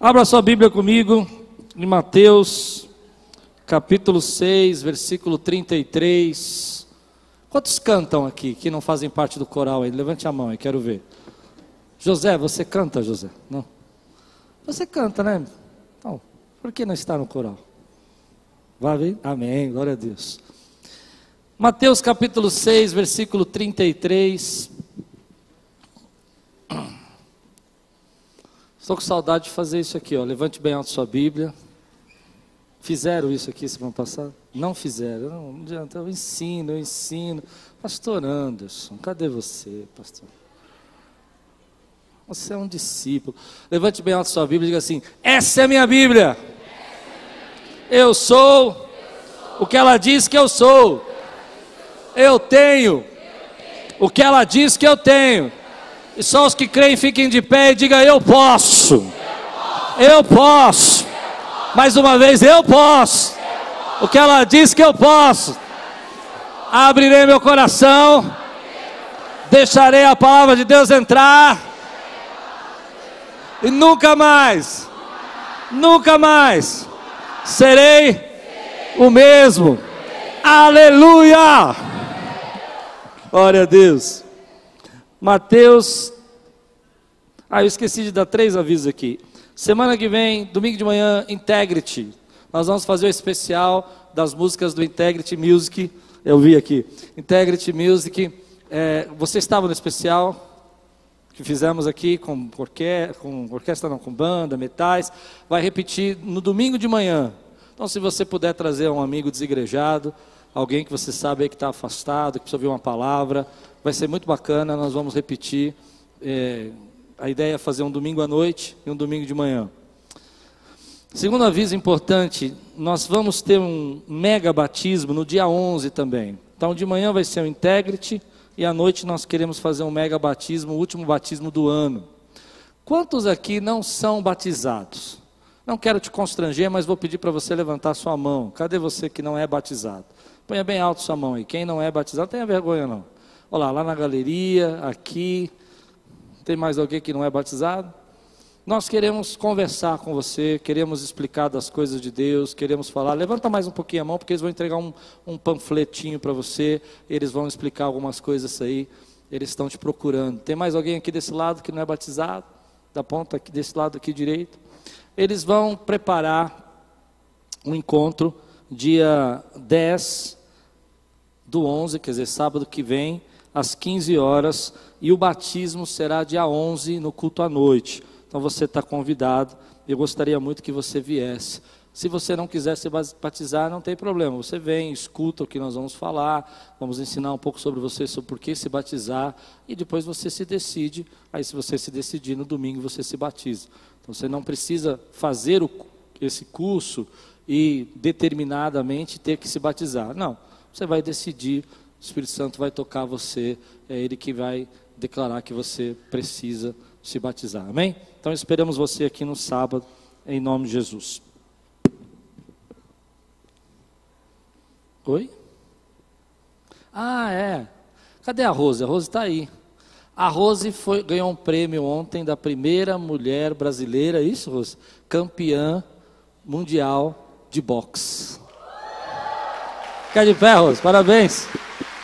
Abra sua Bíblia comigo em Mateus, capítulo 6, versículo 33. Quantos cantam aqui que não fazem parte do coral aí? Levante a mão aí, quero ver. José, você canta, José? Não? Você canta, né? Então, por que não está no coral? Vai ver? Amém, glória a Deus. Mateus capítulo 6, versículo 33. Estou com saudade de fazer isso aqui, ó. Levante bem alto sua Bíblia. Fizeram isso aqui semana passada? Não fizeram. Não, não adianta. Eu ensino, eu ensino. Pastor Anderson, cadê você, pastor? Você é um discípulo. Levante bem alto sua Bíblia e diga assim: Essa é a minha Bíblia. Eu sou o que ela diz que eu sou. Eu tenho o que ela diz que eu tenho. E só os que creem fiquem de pé e digam: Eu posso. Eu posso. Mais uma vez, eu posso. O que ela diz que eu posso. Abrirei meu coração. Deixarei a palavra de Deus entrar. E nunca mais, nunca mais serei o mesmo. Aleluia! Glória a Deus. Mateus. Ah, eu esqueci de dar três avisos aqui. Semana que vem, domingo de manhã, Integrity. Nós vamos fazer o especial das músicas do Integrity Music. Eu vi aqui. Integrity Music. É, você estava no especial que fizemos aqui com, orque com orquestra, não, com banda, metais. Vai repetir no domingo de manhã. Então, se você puder trazer um amigo desigrejado, alguém que você sabe que está afastado, que precisa ouvir uma palavra, Vai ser muito bacana, nós vamos repetir. É, a ideia é fazer um domingo à noite e um domingo de manhã. Segundo aviso importante, nós vamos ter um mega batismo no dia 11 também. Então, de manhã vai ser o Integrity e à noite nós queremos fazer um mega batismo, o último batismo do ano. Quantos aqui não são batizados? Não quero te constranger, mas vou pedir para você levantar sua mão. Cadê você que não é batizado? Ponha bem alto sua mão aí. Quem não é batizado, tenha vergonha não. Olha lá, lá na galeria, aqui. Tem mais alguém que não é batizado? Nós queremos conversar com você, queremos explicar das coisas de Deus, queremos falar. Levanta mais um pouquinho a mão, porque eles vão entregar um, um panfletinho para você, eles vão explicar algumas coisas aí, eles estão te procurando. Tem mais alguém aqui desse lado que não é batizado? Da ponta aqui, desse lado aqui direito? Eles vão preparar um encontro dia 10 do 11, quer dizer, sábado que vem, às 15 horas e o batismo será dia 11 no culto à noite. Então você está convidado. Eu gostaria muito que você viesse. Se você não quiser se batizar, não tem problema. Você vem, escuta o que nós vamos falar, vamos ensinar um pouco sobre você, sobre por que se batizar, e depois você se decide. Aí, se você se decidir, no domingo você se batiza. Então você não precisa fazer o, esse curso e determinadamente ter que se batizar. Não. Você vai decidir o Espírito Santo vai tocar você, é Ele que vai declarar que você precisa se batizar. Amém? Então esperamos você aqui no sábado, em nome de Jesus. Oi? Ah, é. Cadê a Rose? A Rose está aí. A Rose foi, ganhou um prêmio ontem da primeira mulher brasileira, é isso, Rose? Campeã mundial de boxe. Fica de pé. Parabéns.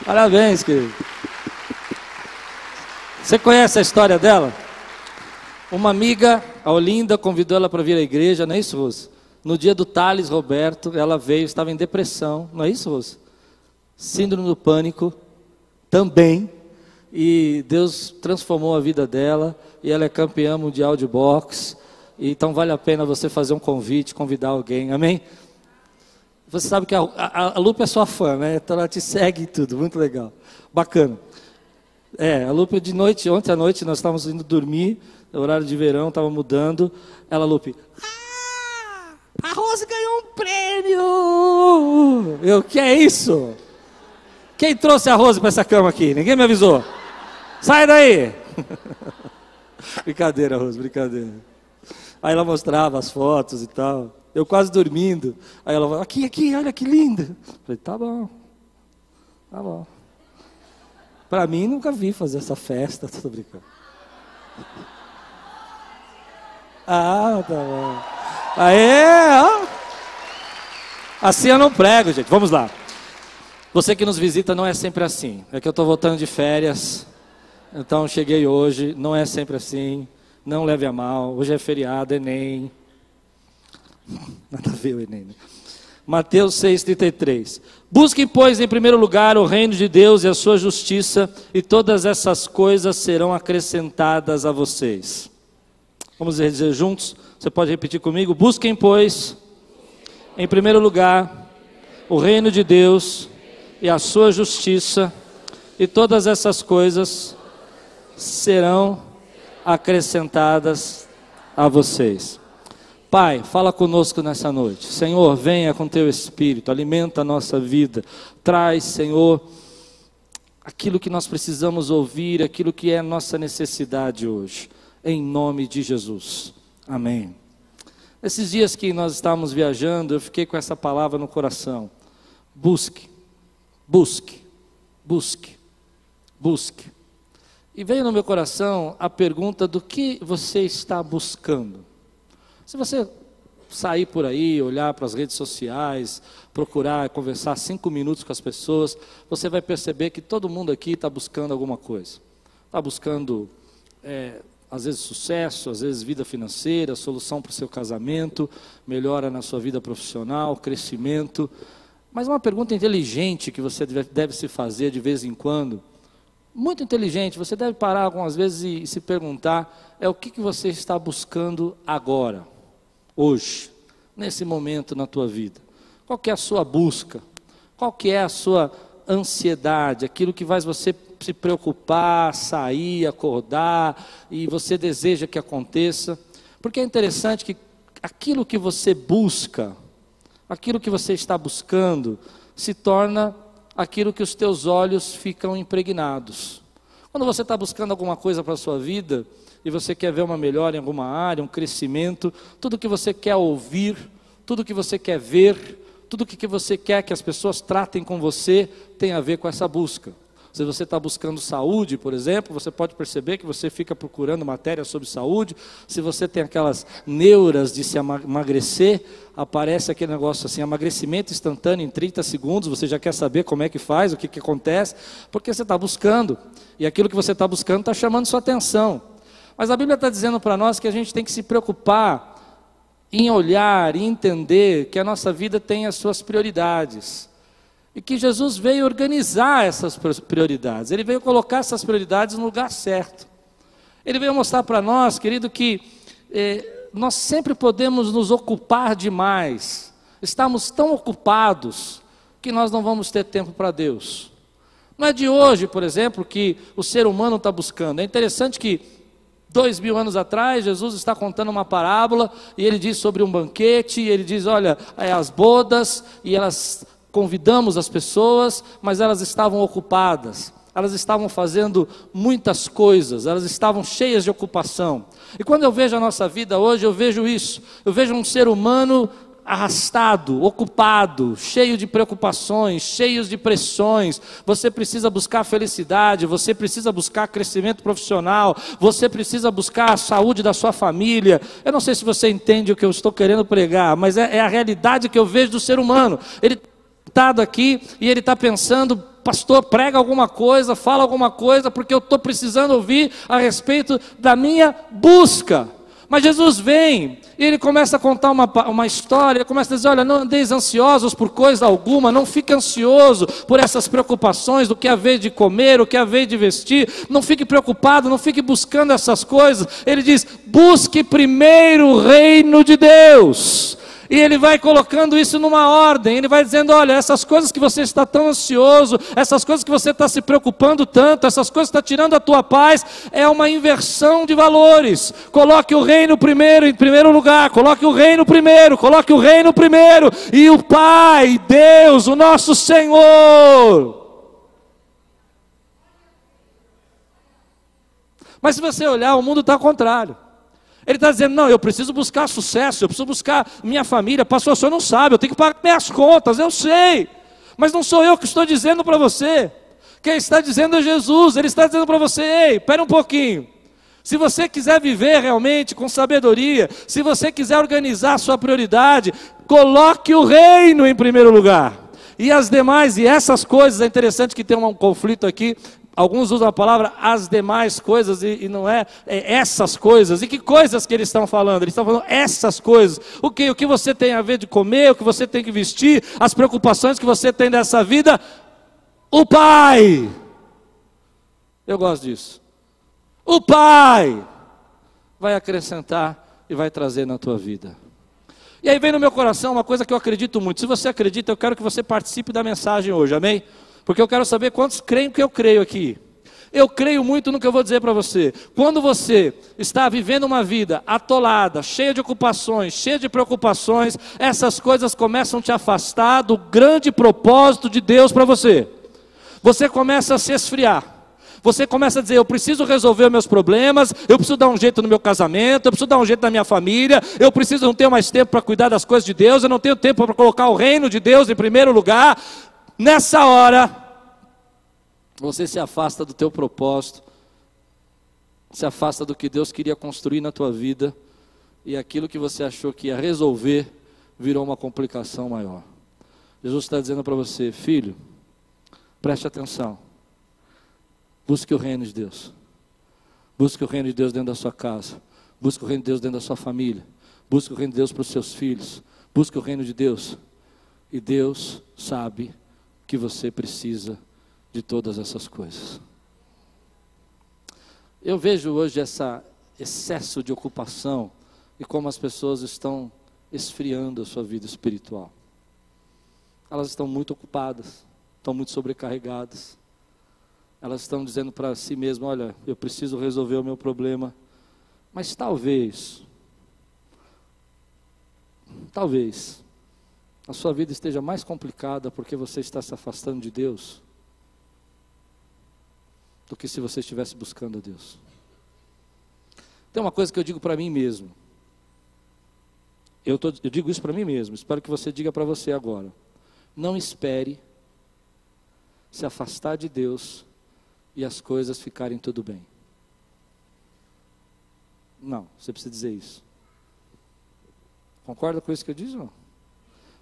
Parabéns, querido. Você conhece a história dela? Uma amiga, a Olinda, convidou ela para vir à igreja, não é isso, Rose? No dia do Thales Roberto, ela veio, estava em depressão, não é isso, Rose? Síndrome do pânico, também. E Deus transformou a vida dela, e ela é campeã mundial de boxe. Então vale a pena você fazer um convite, convidar alguém, amém? Você sabe que a, a, a Lupe é sua fã, né? Então ela te segue e tudo, muito legal. Bacana. É, a Lupe de noite, ontem à noite nós estávamos indo dormir, horário de verão, estava mudando. Ela, Lupe, ah, a Rose ganhou um prêmio! Eu, que é isso? Quem trouxe a Rose para essa cama aqui? Ninguém me avisou. Sai daí! brincadeira, Rose, brincadeira. Aí ela mostrava as fotos e tal. Eu quase dormindo. Aí ela falou, aqui, aqui, olha que linda. falei, tá bom. Tá bom. Para mim, nunca vi fazer essa festa, tô brincando. Ah, tá bom. Aê, ó. Assim eu não prego, gente. Vamos lá. Você que nos visita não é sempre assim. É que eu estou voltando de férias. Então cheguei hoje. Não é sempre assim. Não leve a mal. Hoje é feriado, Enem. Nada a ver o Enem. Né? Mateus 6,33. Busquem, pois, em primeiro lugar o reino de Deus e a sua justiça, e todas essas coisas serão acrescentadas a vocês. Vamos dizer juntos? Você pode repetir comigo? Busquem, pois, em primeiro lugar o reino de Deus e a sua justiça, e todas essas coisas serão acrescentadas a vocês. Pai, fala conosco nessa noite. Senhor, venha com teu espírito, alimenta a nossa vida. Traz, Senhor, aquilo que nós precisamos ouvir, aquilo que é nossa necessidade hoje. Em nome de Jesus. Amém. Esses dias que nós estávamos viajando, eu fiquei com essa palavra no coração. Busque, busque, busque, busque. E veio no meu coração a pergunta do que você está buscando. Se você sair por aí, olhar para as redes sociais, procurar conversar cinco minutos com as pessoas, você vai perceber que todo mundo aqui está buscando alguma coisa. Está buscando, é, às vezes, sucesso, às vezes, vida financeira, solução para o seu casamento, melhora na sua vida profissional, crescimento. Mas uma pergunta inteligente que você deve, deve se fazer de vez em quando, muito inteligente, você deve parar algumas vezes e, e se perguntar: é o que, que você está buscando agora? hoje, nesse momento na tua vida? Qual que é a sua busca? Qual que é a sua ansiedade, aquilo que faz você se preocupar, sair, acordar e você deseja que aconteça? Porque é interessante que aquilo que você busca, aquilo que você está buscando, se torna aquilo que os teus olhos ficam impregnados. Quando você está buscando alguma coisa para a sua vida, e você quer ver uma melhora em alguma área, um crescimento, tudo que você quer ouvir, tudo que você quer ver, tudo que você quer que as pessoas tratem com você tem a ver com essa busca. Se você está buscando saúde, por exemplo, você pode perceber que você fica procurando matéria sobre saúde. Se você tem aquelas neuras de se emagrecer, aparece aquele negócio assim, emagrecimento instantâneo em 30 segundos, você já quer saber como é que faz, o que, que acontece, porque você está buscando. E aquilo que você está buscando está chamando sua atenção. Mas a Bíblia está dizendo para nós que a gente tem que se preocupar em olhar e entender que a nossa vida tem as suas prioridades. E que Jesus veio organizar essas prioridades, ele veio colocar essas prioridades no lugar certo. Ele veio mostrar para nós, querido, que eh, nós sempre podemos nos ocupar demais, estamos tão ocupados que nós não vamos ter tempo para Deus. Não é de hoje, por exemplo, que o ser humano está buscando. É interessante que Dois mil anos atrás, Jesus está contando uma parábola e ele diz sobre um banquete. Ele diz: Olha, é as bodas e elas convidamos as pessoas, mas elas estavam ocupadas. Elas estavam fazendo muitas coisas, elas estavam cheias de ocupação. E quando eu vejo a nossa vida hoje, eu vejo isso. Eu vejo um ser humano arrastado, ocupado, cheio de preocupações, cheios de pressões. Você precisa buscar felicidade, você precisa buscar crescimento profissional, você precisa buscar a saúde da sua família. Eu não sei se você entende o que eu estou querendo pregar, mas é, é a realidade que eu vejo do ser humano. Ele está aqui e ele está pensando pastor, prega alguma coisa, fala alguma coisa, porque eu estou precisando ouvir a respeito da minha busca. Mas Jesus vem e ele começa a contar uma, uma história, ele começa a dizer: olha, não andeis ansiosos por coisa alguma, não fique ansioso por essas preocupações do que haver de comer, o que haver de vestir, não fique preocupado, não fique buscando essas coisas. Ele diz: busque primeiro o reino de Deus e ele vai colocando isso numa ordem. Ele vai dizendo: olha, essas coisas que você está tão ansioso, essas coisas que você está se preocupando tanto, essas coisas que estão tirando a tua paz, é uma inversão de valores. Coloque o reino primeiro, em primeiro lugar. Coloque o reino primeiro. Coloque o reino primeiro. E o Pai, Deus, o nosso Senhor. Mas se você olhar, o mundo está ao contrário. Ele está dizendo: não, eu preciso buscar sucesso, eu preciso buscar minha família. Pastor, o senhor não sabe, eu tenho que pagar minhas contas, eu sei. Mas não sou eu que estou dizendo para você. Quem está dizendo é Jesus. Ele está dizendo para você: ei, espera um pouquinho. Se você quiser viver realmente com sabedoria, se você quiser organizar a sua prioridade, coloque o reino em primeiro lugar. E as demais, e essas coisas, é interessante que tem um conflito aqui. Alguns usam a palavra as demais coisas e, e não é, é, essas coisas. E que coisas que eles estão falando? Eles estão falando essas coisas. O que? O que você tem a ver de comer, o que você tem que vestir, as preocupações que você tem dessa vida. O Pai. Eu gosto disso. O Pai vai acrescentar e vai trazer na tua vida. E aí vem no meu coração uma coisa que eu acredito muito. Se você acredita, eu quero que você participe da mensagem hoje, amém? Porque eu quero saber quantos creem que eu creio aqui. Eu creio muito no que eu vou dizer para você. Quando você está vivendo uma vida atolada, cheia de ocupações, cheia de preocupações, essas coisas começam a te afastar do grande propósito de Deus para você. Você começa a se esfriar. Você começa a dizer: eu preciso resolver meus problemas, eu preciso dar um jeito no meu casamento, eu preciso dar um jeito na minha família, eu preciso não ter mais tempo para cuidar das coisas de Deus, eu não tenho tempo para colocar o reino de Deus em primeiro lugar. Nessa hora, você se afasta do teu propósito, se afasta do que Deus queria construir na tua vida, e aquilo que você achou que ia resolver virou uma complicação maior. Jesus está dizendo para você, filho, preste atenção. Busque o reino de Deus. Busque o reino de Deus dentro da sua casa. Busque o reino de Deus dentro da sua família. Busque o reino de Deus para os seus filhos. Busque o reino de Deus. E Deus sabe que você precisa de todas essas coisas. Eu vejo hoje esse excesso de ocupação e como as pessoas estão esfriando a sua vida espiritual. Elas estão muito ocupadas, estão muito sobrecarregadas elas estão dizendo para si mesmas: olha, eu preciso resolver o meu problema, mas talvez, talvez, a sua vida esteja mais complicada porque você está se afastando de Deus do que se você estivesse buscando a Deus. Tem uma coisa que eu digo para mim mesmo. Eu, tô, eu digo isso para mim mesmo, espero que você diga para você agora. Não espere se afastar de Deus e as coisas ficarem tudo bem. Não, você precisa dizer isso. Concorda com isso que eu disse? Não?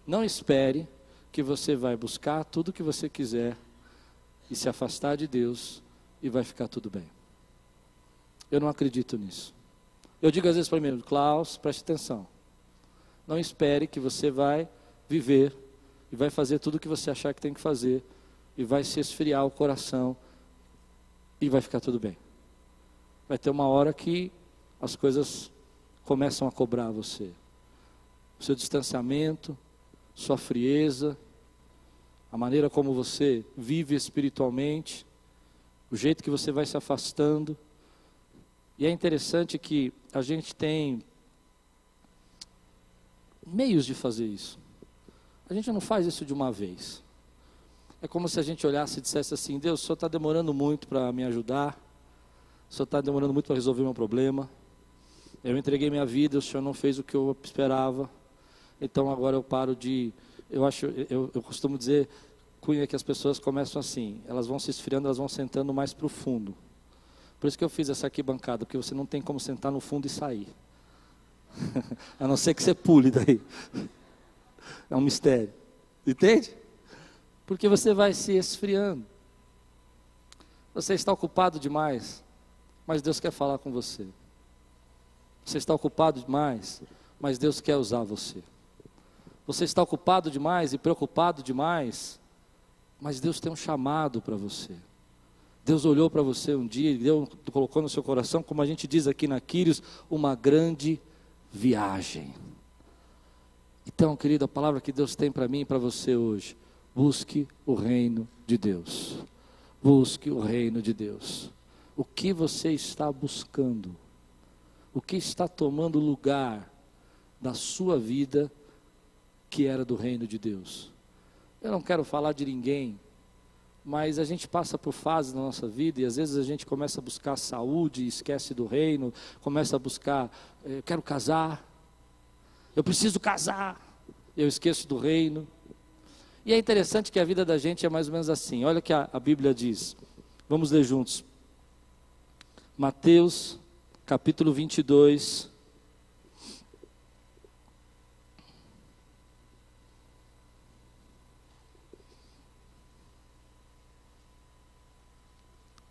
não espere que você vai buscar tudo que você quiser e se afastar de Deus e vai ficar tudo bem. Eu não acredito nisso. Eu digo às vezes para mim, Klaus, preste atenção. Não espere que você vai viver e vai fazer tudo o que você achar que tem que fazer e vai se esfriar o coração e vai ficar tudo bem. Vai ter uma hora que as coisas começam a cobrar você. O seu distanciamento, sua frieza, a maneira como você vive espiritualmente, o jeito que você vai se afastando. E é interessante que a gente tem meios de fazer isso. A gente não faz isso de uma vez. É como se a gente olhasse e dissesse assim: Deus, o Senhor está demorando muito para me ajudar, o Senhor está demorando muito para resolver meu problema. Eu entreguei minha vida, o Senhor não fez o que eu esperava, então agora eu paro de. Eu acho, eu, eu costumo dizer, Cunha, que as pessoas começam assim, elas vão se esfriando, elas vão sentando mais para o fundo. Por isso que eu fiz essa aqui bancada, porque você não tem como sentar no fundo e sair. a não ser que você pule daí. É um mistério. Entende? porque você vai se esfriando. Você está ocupado demais, mas Deus quer falar com você. Você está ocupado demais, mas Deus quer usar você. Você está ocupado demais e preocupado demais, mas Deus tem um chamado para você. Deus olhou para você um dia e colocou no seu coração, como a gente diz aqui na Quírios, uma grande viagem. Então, querido, a palavra que Deus tem para mim e para você hoje Busque o reino de Deus. Busque o reino de Deus. O que você está buscando? O que está tomando lugar da sua vida que era do reino de Deus? Eu não quero falar de ninguém, mas a gente passa por fases na nossa vida e às vezes a gente começa a buscar saúde, esquece do reino, começa a buscar, eh, eu quero casar, eu preciso casar, eu esqueço do reino. E é interessante que a vida da gente é mais ou menos assim. Olha o que a, a Bíblia diz. Vamos ler juntos. Mateus, capítulo 22.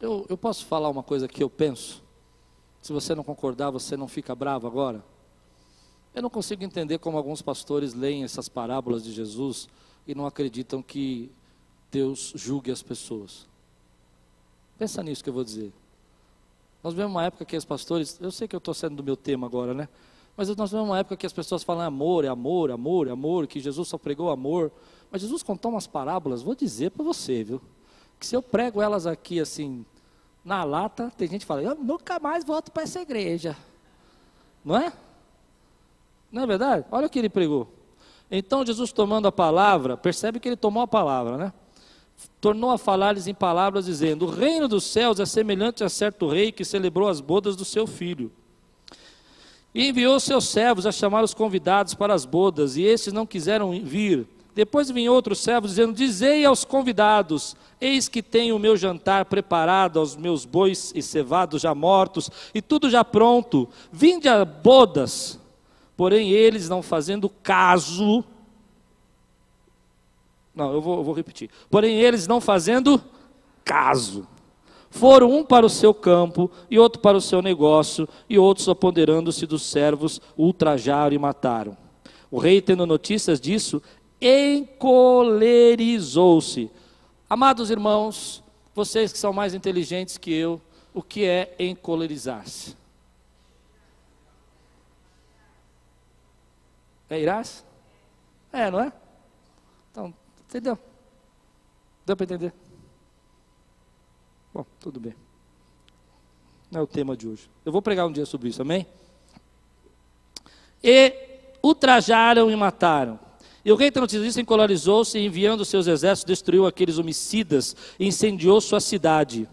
Eu, eu posso falar uma coisa que eu penso? Se você não concordar, você não fica bravo agora? Eu não consigo entender como alguns pastores leem essas parábolas de Jesus e não acreditam que Deus julgue as pessoas. Pensa nisso que eu vou dizer. Nós vemos uma época que os pastores, eu sei que eu estou sendo do meu tema agora, né? Mas nós vemos uma época que as pessoas falam amor, é amor, amor, amor, que Jesus só pregou amor. Mas Jesus contou umas parábolas, vou dizer para você, viu? que se eu prego elas aqui assim, na lata, tem gente que fala, eu nunca mais volto para essa igreja. Não é? Não é verdade? Olha o que ele pregou. Então Jesus tomando a palavra, percebe que ele tomou a palavra, né? Tornou a falar-lhes em palavras, dizendo: O reino dos céus é semelhante a certo rei que celebrou as bodas do seu filho. E enviou seus servos a chamar os convidados para as bodas, e esses não quiseram vir. Depois vinha outros servos dizendo: Dizei aos convidados: Eis que tenho o meu jantar preparado, aos meus bois e cevados já mortos, e tudo já pronto. Vinde a bodas. Porém, eles não fazendo caso. Não, eu vou, eu vou repetir. Porém, eles não fazendo caso. Foram um para o seu campo, e outro para o seu negócio, e outros, apoderando-se dos servos, ultrajaram e mataram. O rei, tendo notícias disso, encolerizou-se. Amados irmãos, vocês que são mais inteligentes que eu, o que é encolerizar-se? É irás? É, não é? Então, entendeu? Deu para entender? Bom, tudo bem. Não é o tema de hoje. Eu vou pregar um dia sobre isso, amém? E ultrajaram e mataram. E o rei Tenochtitlan encolarizou-se e enviando seus exércitos destruiu aqueles homicidas e incendiou sua cidade.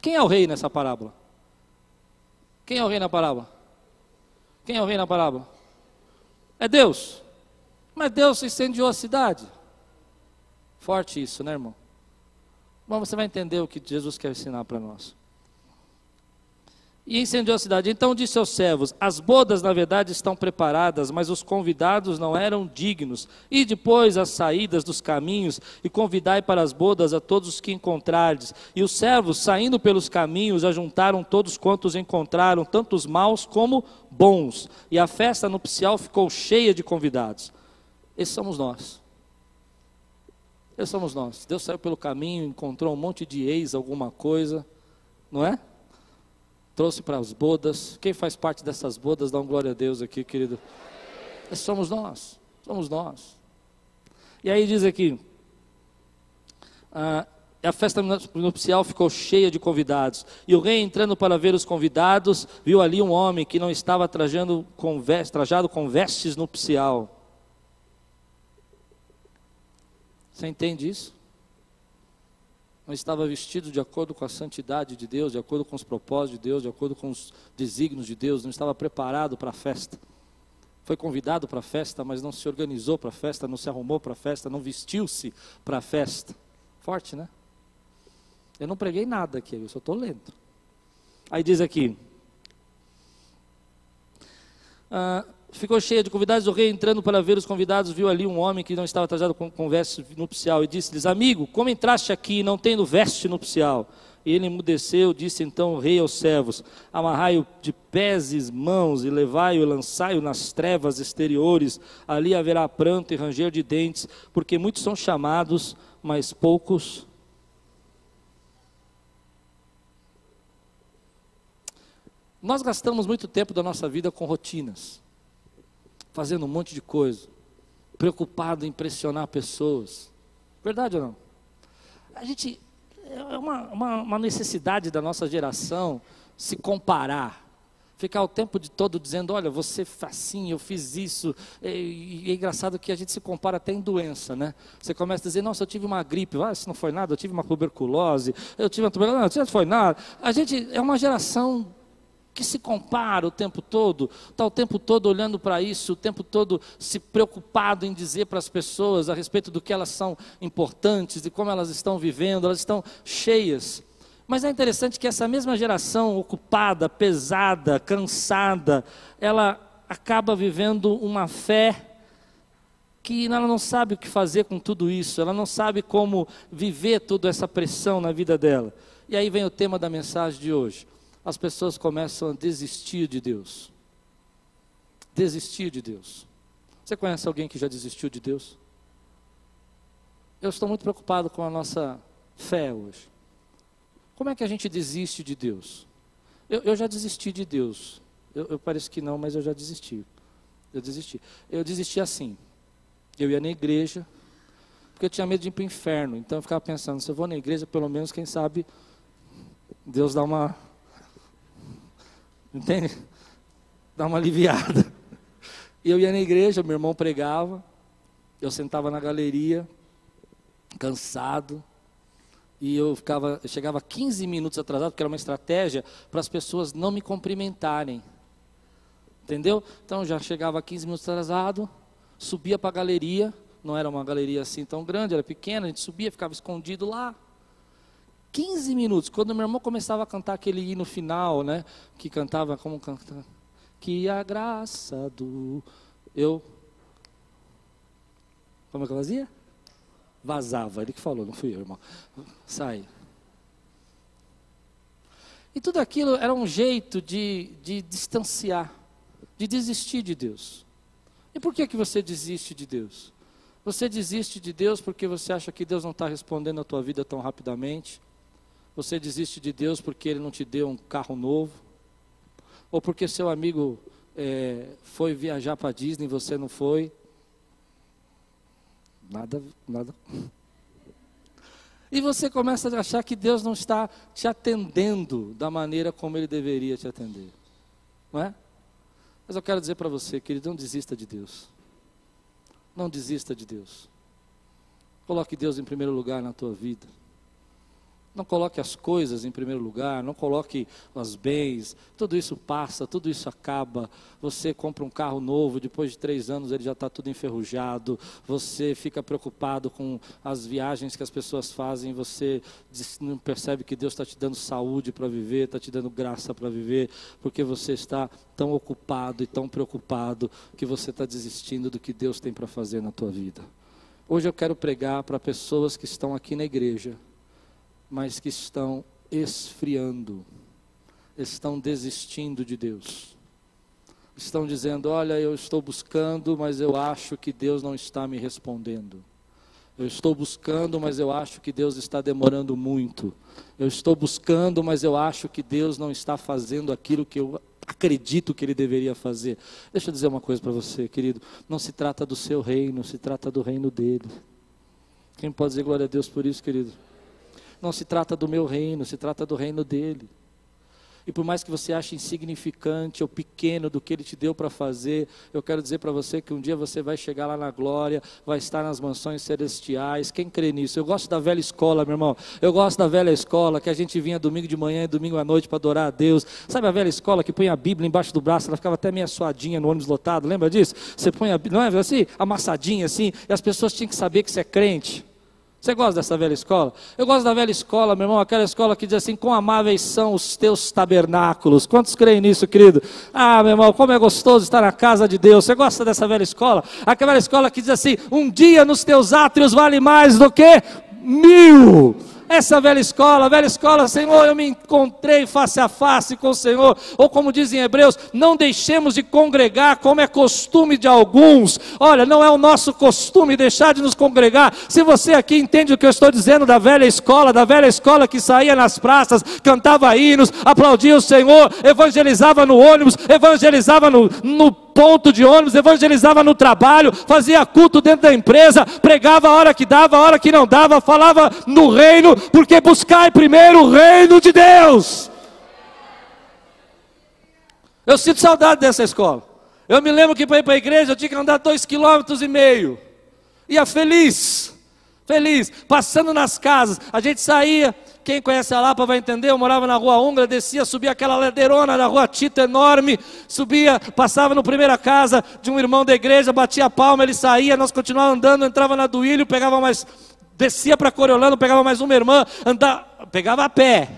Quem é o rei nessa parábola? Quem é o rei na parábola? Quem é o rei na parábola? É Deus. Mas Deus incendiou a cidade. Forte isso, né, irmão? Bom, você vai entender o que Jesus quer ensinar para nós e incendiou a cidade. Então disse aos servos: As bodas, na verdade, estão preparadas, mas os convidados não eram dignos. E depois as saídas dos caminhos, e convidai para as bodas a todos os que encontrardes. E os servos, saindo pelos caminhos, ajuntaram todos quantos encontraram, tanto os maus como bons. E a festa nupcial ficou cheia de convidados. Esses somos nós. Esses somos nós. Deus saiu pelo caminho, encontrou um monte de ex, alguma coisa, não é? Trouxe para as bodas. Quem faz parte dessas bodas, dá um glória a Deus aqui, querido. somos nós, somos nós. E aí diz aqui, ah, a festa nupcial ficou cheia de convidados. E o rei, entrando para ver os convidados, viu ali um homem que não estava trajando com vestes, trajado com vestes nupcial. Você entende isso? Não estava vestido de acordo com a santidade de Deus, de acordo com os propósitos de Deus, de acordo com os desígnios de Deus, não estava preparado para a festa. Foi convidado para a festa, mas não se organizou para a festa, não se arrumou para a festa, não vestiu-se para a festa. Forte, né? Eu não preguei nada aqui, eu só estou lendo. Aí diz aqui: ah, ficou cheia de convidados. O rei, entrando para ver os convidados, viu ali um homem que não estava trajado com, com veste nupcial e disse-lhes: Amigo, como entraste aqui não tendo veste nupcial? E ele emudeceu, disse então o rei aos servos: Amarrai-o de pés e mãos e levai-o e lançai-o nas trevas exteriores. Ali haverá pranto e ranger de dentes, porque muitos são chamados, mas poucos. Nós gastamos muito tempo da nossa vida com rotinas fazendo um monte de coisa, preocupado em impressionar pessoas. Verdade ou não? A gente, é uma, uma, uma necessidade da nossa geração se comparar ficar o tempo de todo dizendo, olha, você assim, eu fiz isso. E, é engraçado que a gente se compara até em doença, né? Você começa a dizer, nossa, eu tive uma gripe, ah, isso não foi nada, eu tive uma tuberculose, eu tive uma tuberculose, não, isso não foi nada. A gente é uma geração que se compara o tempo todo, está o tempo todo olhando para isso, o tempo todo se preocupado em dizer para as pessoas a respeito do que elas são importantes, de como elas estão vivendo, elas estão cheias. Mas é interessante que essa mesma geração ocupada, pesada, cansada, ela acaba vivendo uma fé que ela não sabe o que fazer com tudo isso, ela não sabe como viver toda essa pressão na vida dela. E aí vem o tema da mensagem de hoje. As pessoas começam a desistir de Deus. Desistir de Deus. Você conhece alguém que já desistiu de Deus? Eu estou muito preocupado com a nossa fé hoje. Como é que a gente desiste de Deus? Eu, eu já desisti de Deus. Eu, eu pareço que não, mas eu já desisti. Eu desisti. Eu desisti assim. Eu ia na igreja, porque eu tinha medo de ir para o inferno. Então eu ficava pensando, se eu vou na igreja, pelo menos, quem sabe, Deus dá uma. Entende? Dá uma aliviada. E eu ia na igreja, meu irmão pregava, eu sentava na galeria, cansado, e eu ficava, eu chegava 15 minutos atrasado, porque era uma estratégia para as pessoas não me cumprimentarem. Entendeu? Então já chegava 15 minutos atrasado, subia para a galeria, não era uma galeria assim tão grande, era pequena, a gente subia, ficava escondido lá. 15 minutos, quando meu irmão começava a cantar aquele hino final, né, que cantava como cantava, que a graça do eu Como é que eu fazia? Vazava, ele que falou, não fui eu, irmão. Sai. E tudo aquilo era um jeito de, de distanciar, de desistir de Deus. E por que, que você desiste de Deus? Você desiste de Deus porque você acha que Deus não está respondendo a tua vida tão rapidamente? Você desiste de Deus porque Ele não te deu um carro novo? Ou porque seu amigo é, foi viajar para Disney e você não foi? Nada, nada. E você começa a achar que Deus não está te atendendo da maneira como Ele deveria te atender. Não é? Mas eu quero dizer para você, querido, não desista de Deus. Não desista de Deus. Coloque Deus em primeiro lugar na tua vida. Não coloque as coisas em primeiro lugar, não coloque os bens, tudo isso passa, tudo isso acaba. Você compra um carro novo, depois de três anos ele já está tudo enferrujado. Você fica preocupado com as viagens que as pessoas fazem, você não percebe que Deus está te dando saúde para viver, está te dando graça para viver, porque você está tão ocupado e tão preocupado que você está desistindo do que Deus tem para fazer na tua vida. Hoje eu quero pregar para pessoas que estão aqui na igreja mas que estão esfriando, estão desistindo de Deus. Estão dizendo: Olha, eu estou buscando, mas eu acho que Deus não está me respondendo. Eu estou buscando, mas eu acho que Deus está demorando muito. Eu estou buscando, mas eu acho que Deus não está fazendo aquilo que eu acredito que Ele deveria fazer. Deixa eu dizer uma coisa para você, querido. Não se trata do seu reino, se trata do reino dele. Quem pode dizer glória a Deus por isso, querido? Não se trata do meu reino, se trata do reino dele. E por mais que você ache insignificante ou pequeno do que ele te deu para fazer, eu quero dizer para você que um dia você vai chegar lá na glória, vai estar nas mansões celestiais. Quem crê nisso? Eu gosto da velha escola, meu irmão. Eu gosto da velha escola que a gente vinha domingo de manhã e domingo à noite para adorar a Deus. Sabe a velha escola que põe a Bíblia embaixo do braço, ela ficava até meio suadinha no ônibus lotado, lembra disso? Você põe a Bíblia, não é assim? Amassadinha assim, e as pessoas tinham que saber que você é crente. Você gosta dessa velha escola? Eu gosto da velha escola, meu irmão, aquela escola que diz assim: quão amáveis são os teus tabernáculos. Quantos creem nisso, querido? Ah, meu irmão, como é gostoso estar na casa de Deus. Você gosta dessa velha escola? Aquela escola que diz assim: um dia nos teus átrios vale mais do que mil. Essa velha escola, velha escola, Senhor, eu me encontrei face a face com o Senhor. Ou como dizem Hebreus, não deixemos de congregar como é costume de alguns. Olha, não é o nosso costume deixar de nos congregar. Se você aqui entende o que eu estou dizendo da velha escola, da velha escola que saía nas praças, cantava hinos, aplaudia o Senhor, evangelizava no ônibus, evangelizava no, no ponto de ônibus, evangelizava no trabalho, fazia culto dentro da empresa, pregava a hora que dava, a hora que não dava, falava no reino, porque buscai primeiro o reino de Deus. Eu sinto saudade dessa escola. Eu me lembro que para ir para a igreja eu tinha que andar dois quilômetros e meio. Ia feliz, feliz, passando nas casas. A gente saía, quem conhece a Lapa vai entender. Eu morava na rua Ungra, descia, subia aquela ladeirona da rua Tito enorme, subia, passava no primeira casa de um irmão da igreja, batia a palma, ele saía, nós continuávamos andando, entrava na Duílio, pegava mais, descia para Coriolano, pegava mais uma irmã, andava, pegava a pé.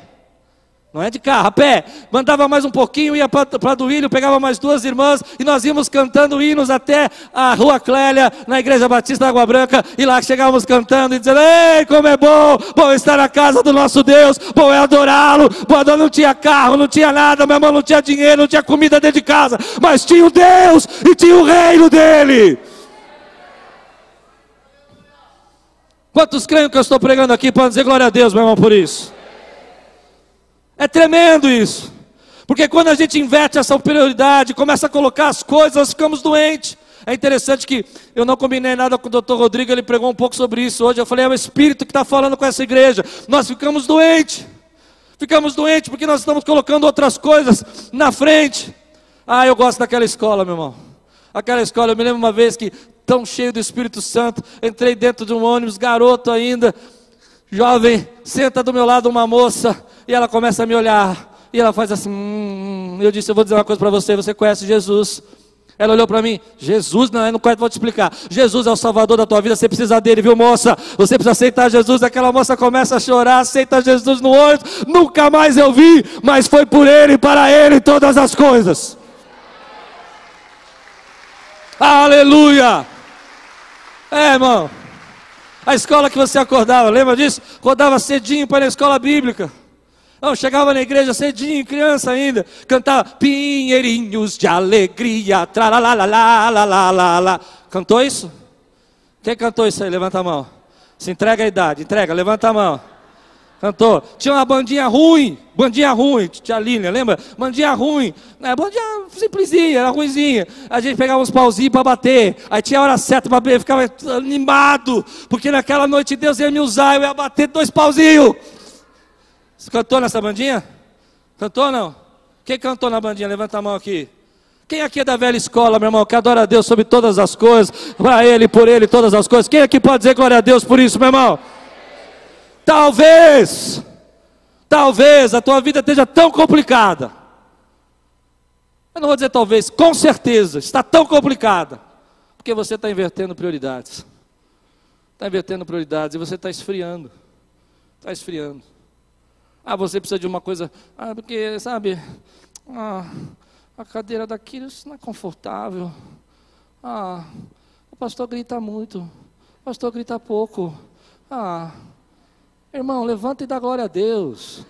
Não é de carro, a pé. Mandava mais um pouquinho, ia para Duílio, pegava mais duas irmãs e nós íamos cantando hinos até a Rua Clélia, na Igreja Batista da Água Branca. E lá chegávamos cantando e dizendo: Ei, como é bom, bom estar na casa do nosso Deus, bom é adorá-lo. Bom, não tinha carro, não tinha nada, meu irmão não tinha dinheiro, não tinha comida dentro de casa, mas tinha o Deus e tinha o reino dele. Quantos creem que eu estou pregando aqui? Podem dizer glória a Deus, meu irmão, por isso. É tremendo isso. Porque quando a gente inverte essa prioridade, começa a colocar as coisas, nós ficamos doentes. É interessante que eu não combinei nada com o doutor Rodrigo, ele pregou um pouco sobre isso hoje. Eu falei, é o Espírito que está falando com essa igreja. Nós ficamos doentes. Ficamos doentes porque nós estamos colocando outras coisas na frente. Ah, eu gosto daquela escola, meu irmão. Aquela escola, eu me lembro uma vez que, tão cheio do Espírito Santo, entrei dentro de um ônibus, garoto ainda, jovem, senta do meu lado uma moça, e ela começa a me olhar. E ela faz assim. Hum, eu disse: Eu vou dizer uma coisa para você. Você conhece Jesus? Ela olhou para mim, Jesus, não, eu não vou te explicar. Jesus é o salvador da tua vida, você precisa dele, viu, moça? Você precisa aceitar Jesus. Aquela moça começa a chorar, aceita Jesus no olho. Nunca mais eu vi, mas foi por ele, para ele todas as coisas. Aleluia! É, irmão. A escola que você acordava, lembra disso? Acordava cedinho para a escola bíblica. Não, chegava na igreja cedinho, criança ainda, cantava Pinheirinhos de alegria, tralalalala. Cantou isso? Quem cantou isso aí? Levanta a mão. Se entrega a idade, entrega, levanta a mão. Cantou. Tinha uma bandinha ruim, bandinha ruim, tia Línia, lembra? Bandinha ruim, né? bandinha simplesinha, era ruimzinha. A gente pegava uns pauzinhos para bater, aí tinha a hora certa para bater, ficava animado, porque naquela noite Deus ia me usar, eu ia bater dois pauzinhos. Você cantou nessa bandinha? Cantou ou não? Quem cantou na bandinha? Levanta a mão aqui. Quem aqui é da velha escola, meu irmão, que adora a Deus sobre todas as coisas, para Ele, por Ele, todas as coisas? Quem aqui pode dizer glória a Deus por isso, meu irmão? Talvez, talvez a tua vida esteja tão complicada. Eu não vou dizer talvez, com certeza, está tão complicada, porque você está invertendo prioridades. Está invertendo prioridades e você está esfriando. Está esfriando. Ah, você precisa de uma coisa. Ah, porque, sabe, ah, a cadeira daquilo não é confortável. Ah, o pastor grita muito. O pastor grita pouco. Ah, irmão, levanta e dá glória a Deus.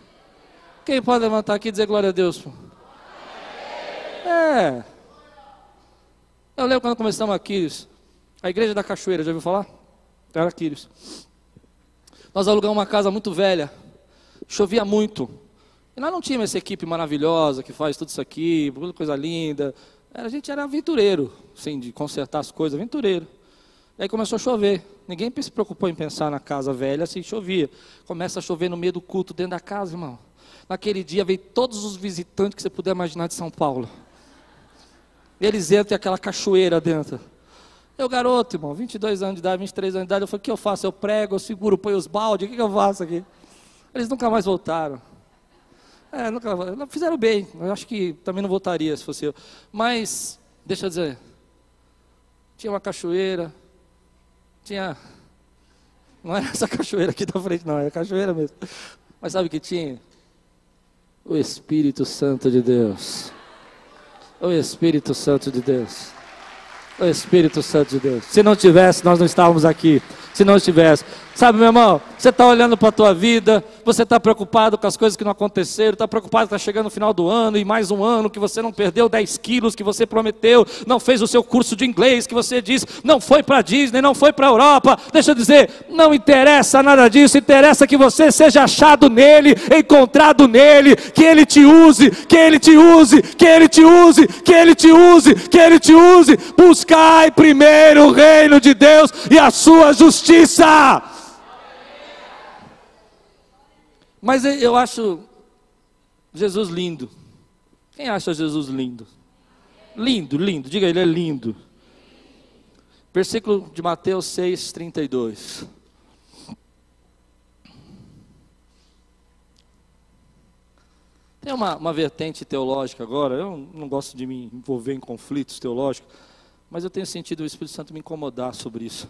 Quem pode levantar aqui e dizer glória a Deus? É. Eu lembro quando começamos aqui, a igreja da Cachoeira, já ouviu falar? Era Aquiles. Nós alugamos uma casa muito velha chovia muito. E nós não tínhamos essa equipe maravilhosa que faz tudo isso aqui, coisa linda. A gente era aventureiro, assim, de consertar as coisas, aventureiro. Aí começou a chover. Ninguém se preocupou em pensar na casa velha, assim chovia. Começa a chover no meio do culto, dentro da casa, irmão. Naquele dia veio todos os visitantes que você puder imaginar de São Paulo. Eles entram e aquela cachoeira dentro. Eu, garoto, irmão, 22 anos de idade, 23 anos de idade, eu falei, o que eu faço? Eu prego, eu seguro, ponho os baldes, o que, que eu faço aqui? Eles nunca mais voltaram. É, nunca, fizeram bem. Eu acho que também não voltaria se fosse eu. Mas, deixa eu dizer, tinha uma cachoeira, tinha. Não era essa cachoeira aqui da frente, não, era cachoeira mesmo. Mas sabe o que tinha? O Espírito Santo de Deus. O Espírito Santo de Deus. O Espírito Santo de Deus. Se não tivesse, nós não estávamos aqui. Se não estivesse. Sabe, meu irmão, você está olhando para a tua vida, você está preocupado com as coisas que não aconteceram, está preocupado que está chegando o final do ano e mais um ano que você não perdeu 10 quilos que você prometeu, não fez o seu curso de inglês que você disse, não foi para Disney, não foi para a Europa. Deixa eu dizer, não interessa nada disso, interessa que você seja achado nele, encontrado nele, que ele te use, que ele te use, que ele te use, que ele te use, que ele te use. Buscai primeiro o reino de Deus e a sua justiça. Mas eu acho Jesus lindo. Quem acha Jesus lindo? Lindo, lindo. Diga ele é lindo. Versículo de Mateus 6, 32. Tem uma, uma vertente teológica agora, eu não gosto de me envolver em conflitos teológicos, mas eu tenho sentido o Espírito Santo me incomodar sobre isso.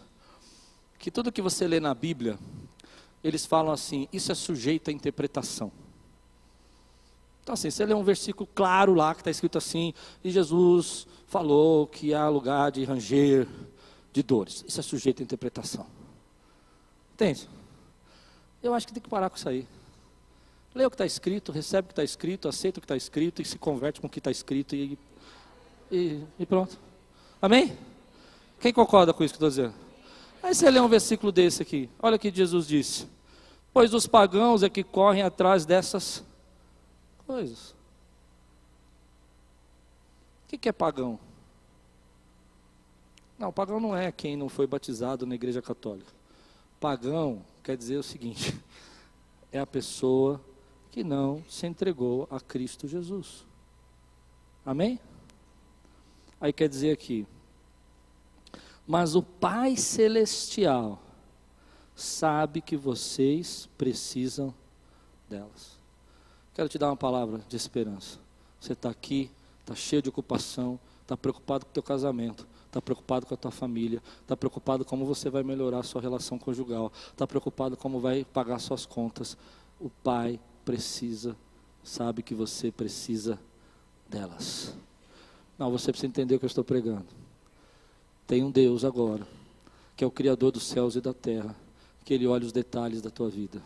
Que tudo que você lê na Bíblia, eles falam assim: isso é sujeito à interpretação. Então, assim, você lê um versículo claro lá que está escrito assim: e Jesus falou que há lugar de ranger de dores. Isso é sujeito à interpretação. Entende? Eu acho que tem que parar com isso aí. Lê o que está escrito, recebe o que está escrito, aceita o que está escrito e se converte com o que está escrito e, e, e, pronto. Amém? Quem concorda com isso que estou dizendo? Aí você lê um versículo desse aqui. Olha o que Jesus disse. Pois os pagãos é que correm atrás dessas coisas. O que é pagão? Não, pagão não é quem não foi batizado na igreja católica. Pagão quer dizer o seguinte: é a pessoa que não se entregou a Cristo Jesus. Amém? Aí quer dizer aqui, mas o Pai Celestial sabe que vocês precisam delas. Quero te dar uma palavra de esperança. Você está aqui, está cheio de ocupação, está preocupado com o teu casamento, está preocupado com a tua família, está preocupado como você vai melhorar a sua relação conjugal, está preocupado como vai pagar suas contas. O Pai precisa, sabe que você precisa delas. Não, você precisa entender o que eu estou pregando. Tem um Deus agora, que é o Criador dos céus e da terra, que Ele olha os detalhes da tua vida.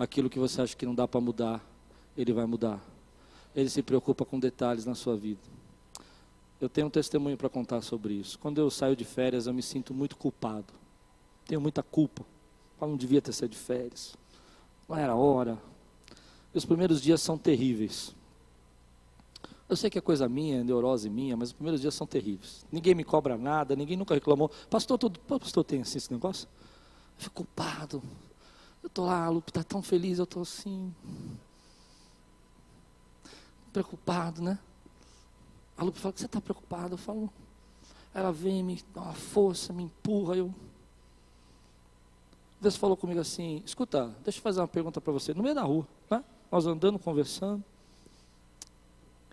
Aquilo que você acha que não dá para mudar, ele vai mudar. Ele se preocupa com detalhes na sua vida. Eu tenho um testemunho para contar sobre isso. Quando eu saio de férias, eu me sinto muito culpado. Tenho muita culpa. Eu não devia ter saído de férias. Não era hora. E os primeiros dias são terríveis. Eu sei que é coisa minha, é neurose minha, mas os primeiros dias são terríveis. Ninguém me cobra nada, ninguém nunca reclamou. Pastor, todo, pastor tem assim esse negócio? Eu fico culpado. Eu estou lá, a Lupe está tão feliz, eu estou assim preocupado, né? A Lupe fala que você está preocupado. Eu falo, ela vem, me dá uma força, me empurra. Eu... Deus falou comigo assim: escuta, deixa eu fazer uma pergunta para você. No meio da rua, né? nós andando, conversando.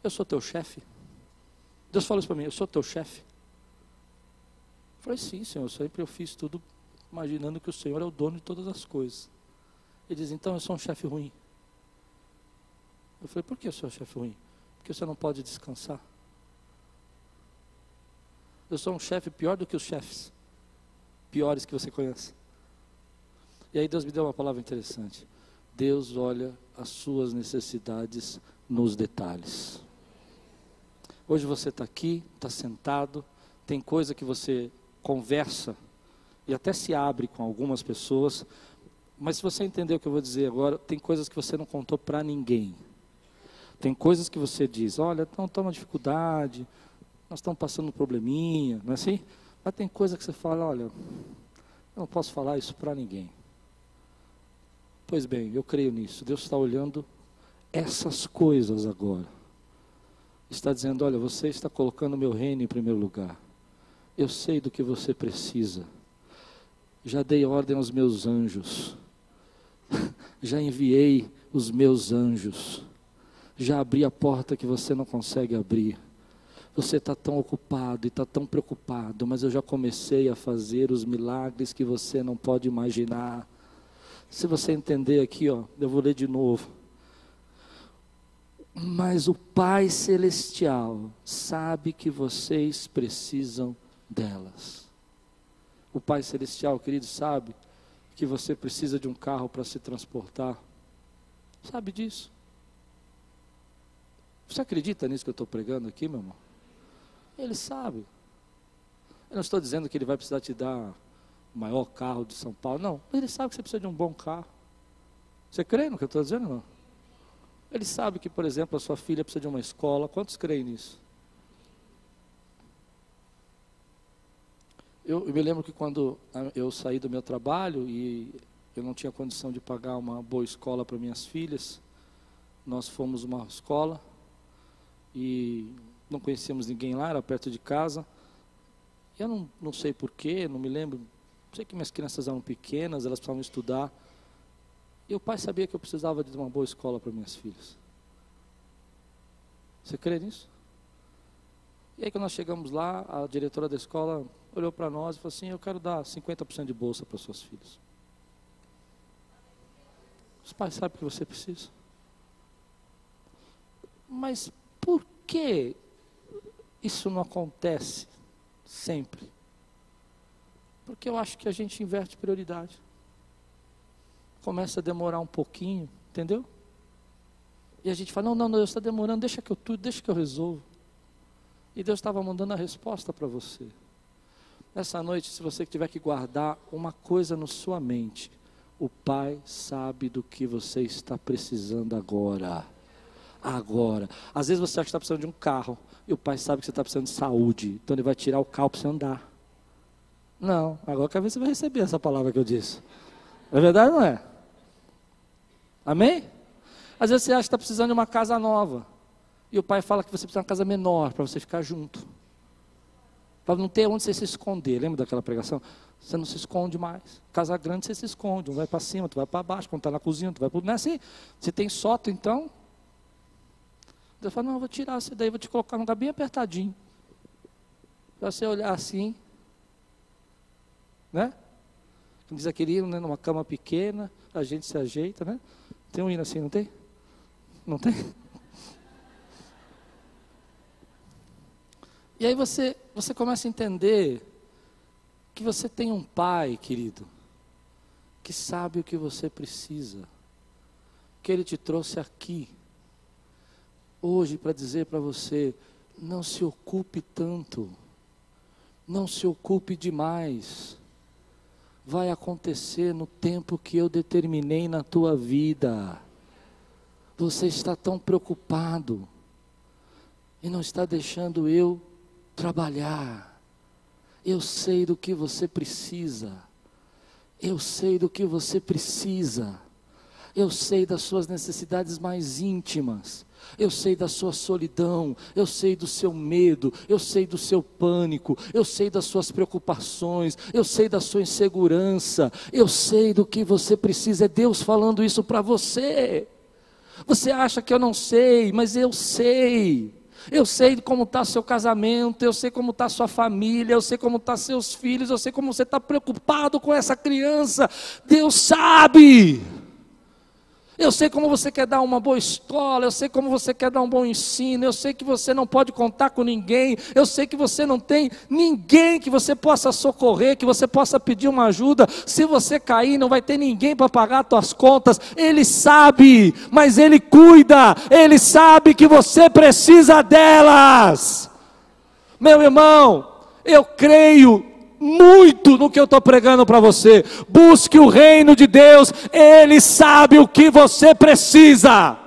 Eu sou teu chefe? Deus falou isso para mim: eu sou teu chefe? Eu falei: sim, Senhor, sempre eu fiz tudo imaginando que o Senhor é o dono de todas as coisas. Ele diz: então eu sou um chefe ruim. Eu falei, por que o seu chefe ruim? Porque você não pode descansar. Eu sou um chefe pior do que os chefes piores que você conhece. E aí Deus me deu uma palavra interessante. Deus olha as suas necessidades nos detalhes. Hoje você está aqui, está sentado, tem coisa que você conversa e até se abre com algumas pessoas, mas se você entender o que eu vou dizer agora, tem coisas que você não contou para ninguém. Tem coisas que você diz, olha, não toma dificuldade, nós estamos passando um probleminha, não é assim? Mas tem coisa que você fala, olha, eu não posso falar isso para ninguém. Pois bem, eu creio nisso. Deus está olhando essas coisas agora. Está dizendo, olha, você está colocando o meu reino em primeiro lugar. Eu sei do que você precisa. Já dei ordem aos meus anjos. Já enviei os meus anjos já abri a porta que você não consegue abrir. Você está tão ocupado e está tão preocupado, mas eu já comecei a fazer os milagres que você não pode imaginar. Se você entender aqui, ó, eu vou ler de novo. Mas o Pai Celestial sabe que vocês precisam delas. O Pai Celestial, querido, sabe que você precisa de um carro para se transportar. Sabe disso? Você acredita nisso que eu estou pregando aqui, meu irmão? Ele sabe. Eu não estou dizendo que ele vai precisar te dar o maior carro de São Paulo, não. Mas ele sabe que você precisa de um bom carro. Você crê no que eu estou dizendo, não? Ele sabe que, por exemplo, a sua filha precisa de uma escola. Quantos creem nisso? Eu, eu, me lembro que quando eu saí do meu trabalho e eu não tinha condição de pagar uma boa escola para minhas filhas, nós fomos uma escola e não conhecíamos ninguém lá, era perto de casa. Eu não, não sei porquê, não me lembro. Sei que minhas crianças eram pequenas, elas precisavam estudar. E o pai sabia que eu precisava de uma boa escola para minhas filhas. Você crê nisso? E aí, quando nós chegamos lá, a diretora da escola olhou para nós e falou assim: Eu quero dar 50% de bolsa para suas filhas. Os pais sabem que você precisa. Mas por que isso não acontece sempre? Porque eu acho que a gente inverte prioridade. Começa a demorar um pouquinho, entendeu? E a gente fala: não, não, não Deus está demorando, deixa que eu tudo, deixa que eu resolvo. E Deus estava mandando a resposta para você. Essa noite, se você tiver que guardar uma coisa na sua mente, o Pai sabe do que você está precisando agora. Agora. Às vezes você acha que está precisando de um carro, e o Pai sabe que você está precisando de saúde, então Ele vai tirar o carro para você andar. Não, agora quer ver se você vai receber essa palavra que eu disse. É verdade ou não é? Amém? Às vezes você acha que está precisando de uma casa nova. E o pai fala que você precisa de uma casa menor para você ficar junto. Para não ter onde você se esconder. Lembra daquela pregação? Você não se esconde mais. Casa grande você se esconde. Um vai para cima, tu vai para baixo. Quando está na cozinha, tu vai para. Não é assim? Se tem sótão, então. Deus fala: Não, vou tirar você daí, vou te colocar num lugar bem apertadinho. Para você olhar assim. Né? Como diz aquele né? numa cama pequena, a gente se ajeita, né? Tem um hino assim, não tem? Não tem? E aí você, você começa a entender que você tem um pai, querido, que sabe o que você precisa, que ele te trouxe aqui, hoje, para dizer para você: não se ocupe tanto, não se ocupe demais, vai acontecer no tempo que eu determinei na tua vida. Você está tão preocupado e não está deixando eu trabalhar. Eu sei do que você precisa. Eu sei do que você precisa. Eu sei das suas necessidades mais íntimas. Eu sei da sua solidão, eu sei do seu medo, eu sei do seu pânico, eu sei das suas preocupações, eu sei da sua insegurança, eu sei do que você precisa. É Deus falando isso para você. Você acha que eu não sei, mas eu sei. Eu sei como está seu casamento, eu sei como está sua família, eu sei como estão tá seus filhos, eu sei como você está preocupado com essa criança. Deus sabe. Eu sei como você quer dar uma boa escola, eu sei como você quer dar um bom ensino, eu sei que você não pode contar com ninguém, eu sei que você não tem ninguém que você possa socorrer, que você possa pedir uma ajuda. Se você cair, não vai ter ninguém para pagar as tuas contas. Ele sabe, mas ele cuida, ele sabe que você precisa delas. Meu irmão, eu creio muito no que eu estou pregando para você. Busque o reino de Deus, Ele sabe o que você precisa.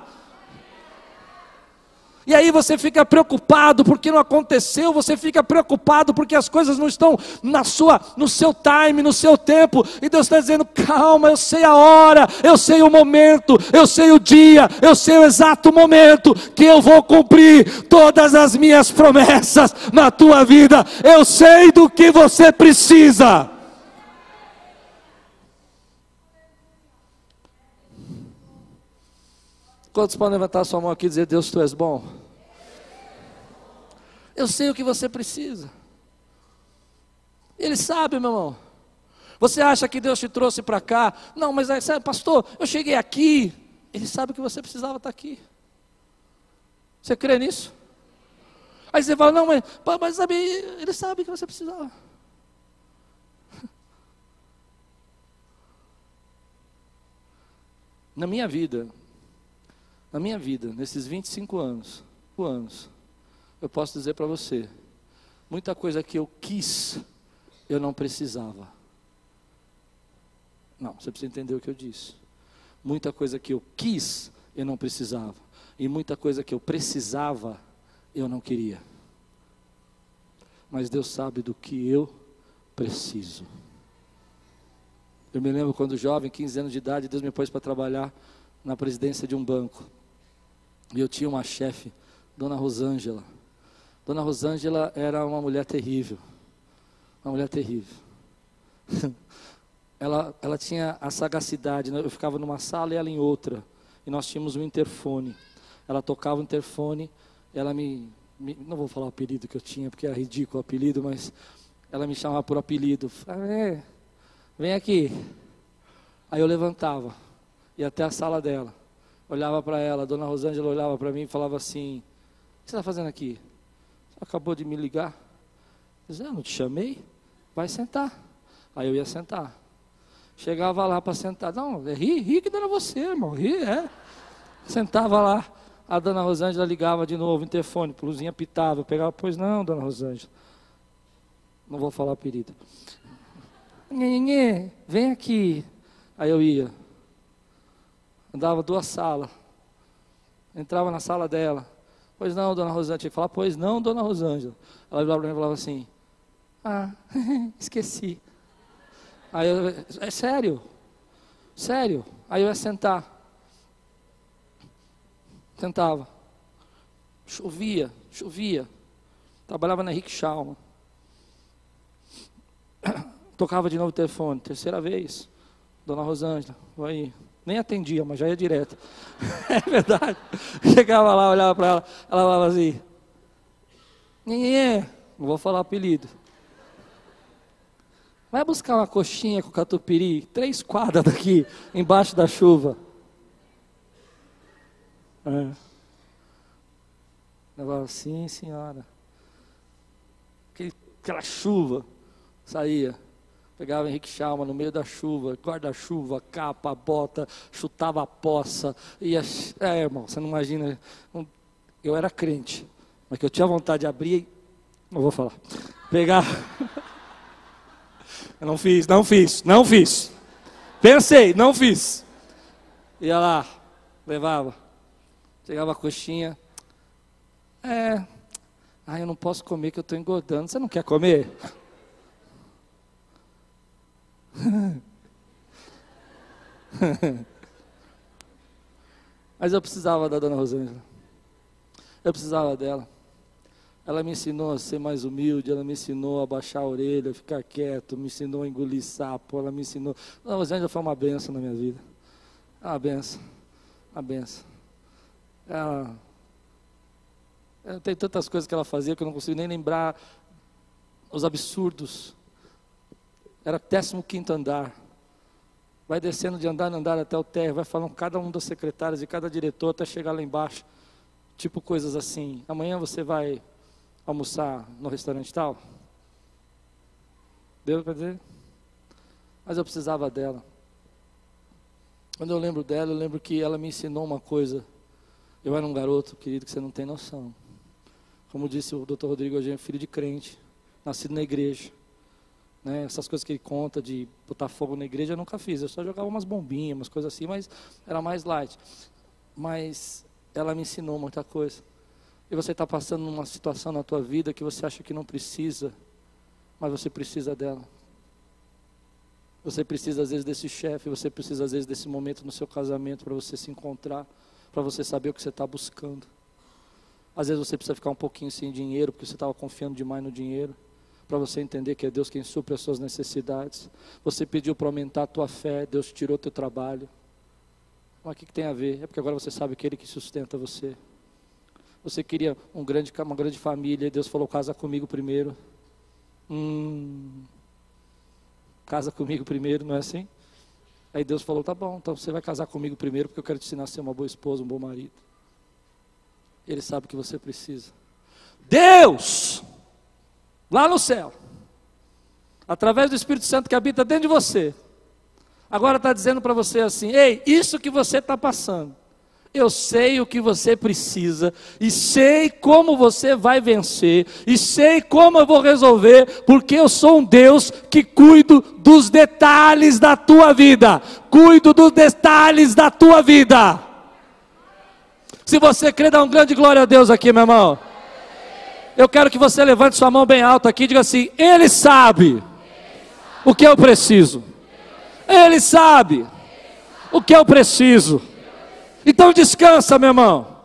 E aí você fica preocupado porque não aconteceu, você fica preocupado porque as coisas não estão na sua, no seu time, no seu tempo. E Deus está dizendo: calma, eu sei a hora, eu sei o momento, eu sei o dia, eu sei o exato momento que eu vou cumprir todas as minhas promessas na tua vida. Eu sei do que você precisa. Quantos podem levantar sua mão aqui e dizer: Deus, tu és bom? Eu sei o que você precisa. Ele sabe, meu irmão. Você acha que Deus te trouxe para cá? Não, mas aí, sabe, pastor, eu cheguei aqui. Ele sabe que você precisava estar aqui. Você crê nisso? Aí você fala, não, mas, mas sabe, ele sabe que você precisava. Na minha vida, na minha vida, nesses 25 anos, anos, eu posso dizer para você, muita coisa que eu quis, eu não precisava. Não, você precisa entender o que eu disse. Muita coisa que eu quis, eu não precisava. E muita coisa que eu precisava, eu não queria. Mas Deus sabe do que eu preciso. Eu me lembro quando jovem, 15 anos de idade, Deus me pôs para trabalhar na presidência de um banco. E eu tinha uma chefe, Dona Rosângela. Dona Rosângela era uma mulher terrível. Uma mulher terrível. ela, ela tinha a sagacidade. Né? Eu ficava numa sala e ela em outra. E nós tínhamos um interfone. Ela tocava o interfone. Ela me, me Não vou falar o apelido que eu tinha, porque é ridículo o apelido, mas ela me chamava por apelido. Ah, é, vem aqui. Aí eu levantava. Ia até a sala dela olhava para ela, dona Rosângela olhava para mim e falava assim: O que você está fazendo aqui? Acabou de me ligar? Dizia, eu não te chamei? Vai sentar. Aí eu ia sentar. Chegava lá para sentar. Não, é ri, ri que era você, irmão. Ri, é. Sentava lá. A dona Rosângela ligava de novo, interfone, luzinha pitava. Eu pegava, pois não, dona Rosângela. Não vou falar apelido. Nhenhenhê, vem aqui. Aí eu ia. Andava duas salas. Entrava na sala dela. Pois não, dona Rosângela. Falar, pois não, dona Rosângela. Ela virava para mim e falava assim: Ah, esqueci. Aí eu, é sério? Sério? Aí eu ia sentar. Sentava. Chovia, chovia. Trabalhava na Rick Schalman. Tocava de novo o telefone, terceira vez. Dona Rosângela, vai. Nem atendia, mas já ia direto. é verdade. Chegava lá, olhava para ela, ela falava assim. Nhenhenhê, não vou falar apelido. Vai buscar uma coxinha com catupiry, três quadras daqui, embaixo da chuva. É. Eu falava, sim, senhora. Aquela chuva saía. Pegava Henrique Chalma no meio da chuva, guarda-chuva, capa, bota, chutava a poça. Ia, é, irmão, você não imagina. Eu era crente, mas que eu tinha vontade de abrir. Não vou falar. Pegar. Eu não fiz, não fiz, não fiz. Pensei, não fiz. Ia lá, levava. Chegava a coxinha. É. Ah, eu não posso comer que eu estou engordando. Você não quer comer? Mas eu precisava da dona Rosângela. Eu precisava dela. Ela me ensinou a ser mais humilde, ela me ensinou a baixar a orelha, ficar quieto, me ensinou a engolir sapo, ela me ensinou. A Dona Rosângela foi uma benção na minha vida. Uma benção. Uma benção. Ela, tem tantas coisas que ela fazia que eu não consigo nem lembrar os absurdos. Era 15 quinto andar. Vai descendo de andar em andar até o térreo, vai falando cada um dos secretários e cada diretor até chegar lá embaixo. Tipo coisas assim. Amanhã você vai almoçar no restaurante tal? Deu para dizer? Mas eu precisava dela. Quando eu lembro dela, eu lembro que ela me ensinou uma coisa eu era um garoto, querido, que você não tem noção. Como disse o doutor Rodrigo, é filho de crente, nascido na igreja. Né? Essas coisas que ele conta de botar fogo na igreja, eu nunca fiz. Eu só jogava umas bombinhas, umas coisas assim, mas era mais light. Mas ela me ensinou muita coisa. E você está passando numa situação na tua vida que você acha que não precisa, mas você precisa dela. Você precisa às vezes desse chefe, você precisa às vezes desse momento no seu casamento para você se encontrar para você saber o que você está buscando. Às vezes você precisa ficar um pouquinho sem dinheiro, porque você estava confiando demais no dinheiro, para você entender que é Deus quem supre as suas necessidades. Você pediu para aumentar a tua fé, Deus tirou teu trabalho. Mas o que, que tem a ver? É porque agora você sabe que Ele que sustenta você. Você queria um grande, uma grande família, e Deus falou: casa comigo primeiro. Hum, casa comigo primeiro, não é assim? Aí Deus falou: tá bom, então você vai casar comigo primeiro, porque eu quero te ensinar a ser uma boa esposa, um bom marido. Ele sabe o que você precisa. Deus, lá no céu, através do Espírito Santo que habita dentro de você, agora está dizendo para você assim: ei, isso que você está passando, eu sei o que você precisa, e sei como você vai vencer, e sei como eu vou resolver, porque eu sou um Deus que cuido dos detalhes da tua vida. Cuido dos detalhes da tua vida. Se você crê, dá um grande glória a Deus aqui, meu irmão. Eu quero que você levante sua mão bem alta aqui e diga assim: Ele sabe o que eu preciso. Ele sabe o que eu preciso. Então descansa, meu irmão.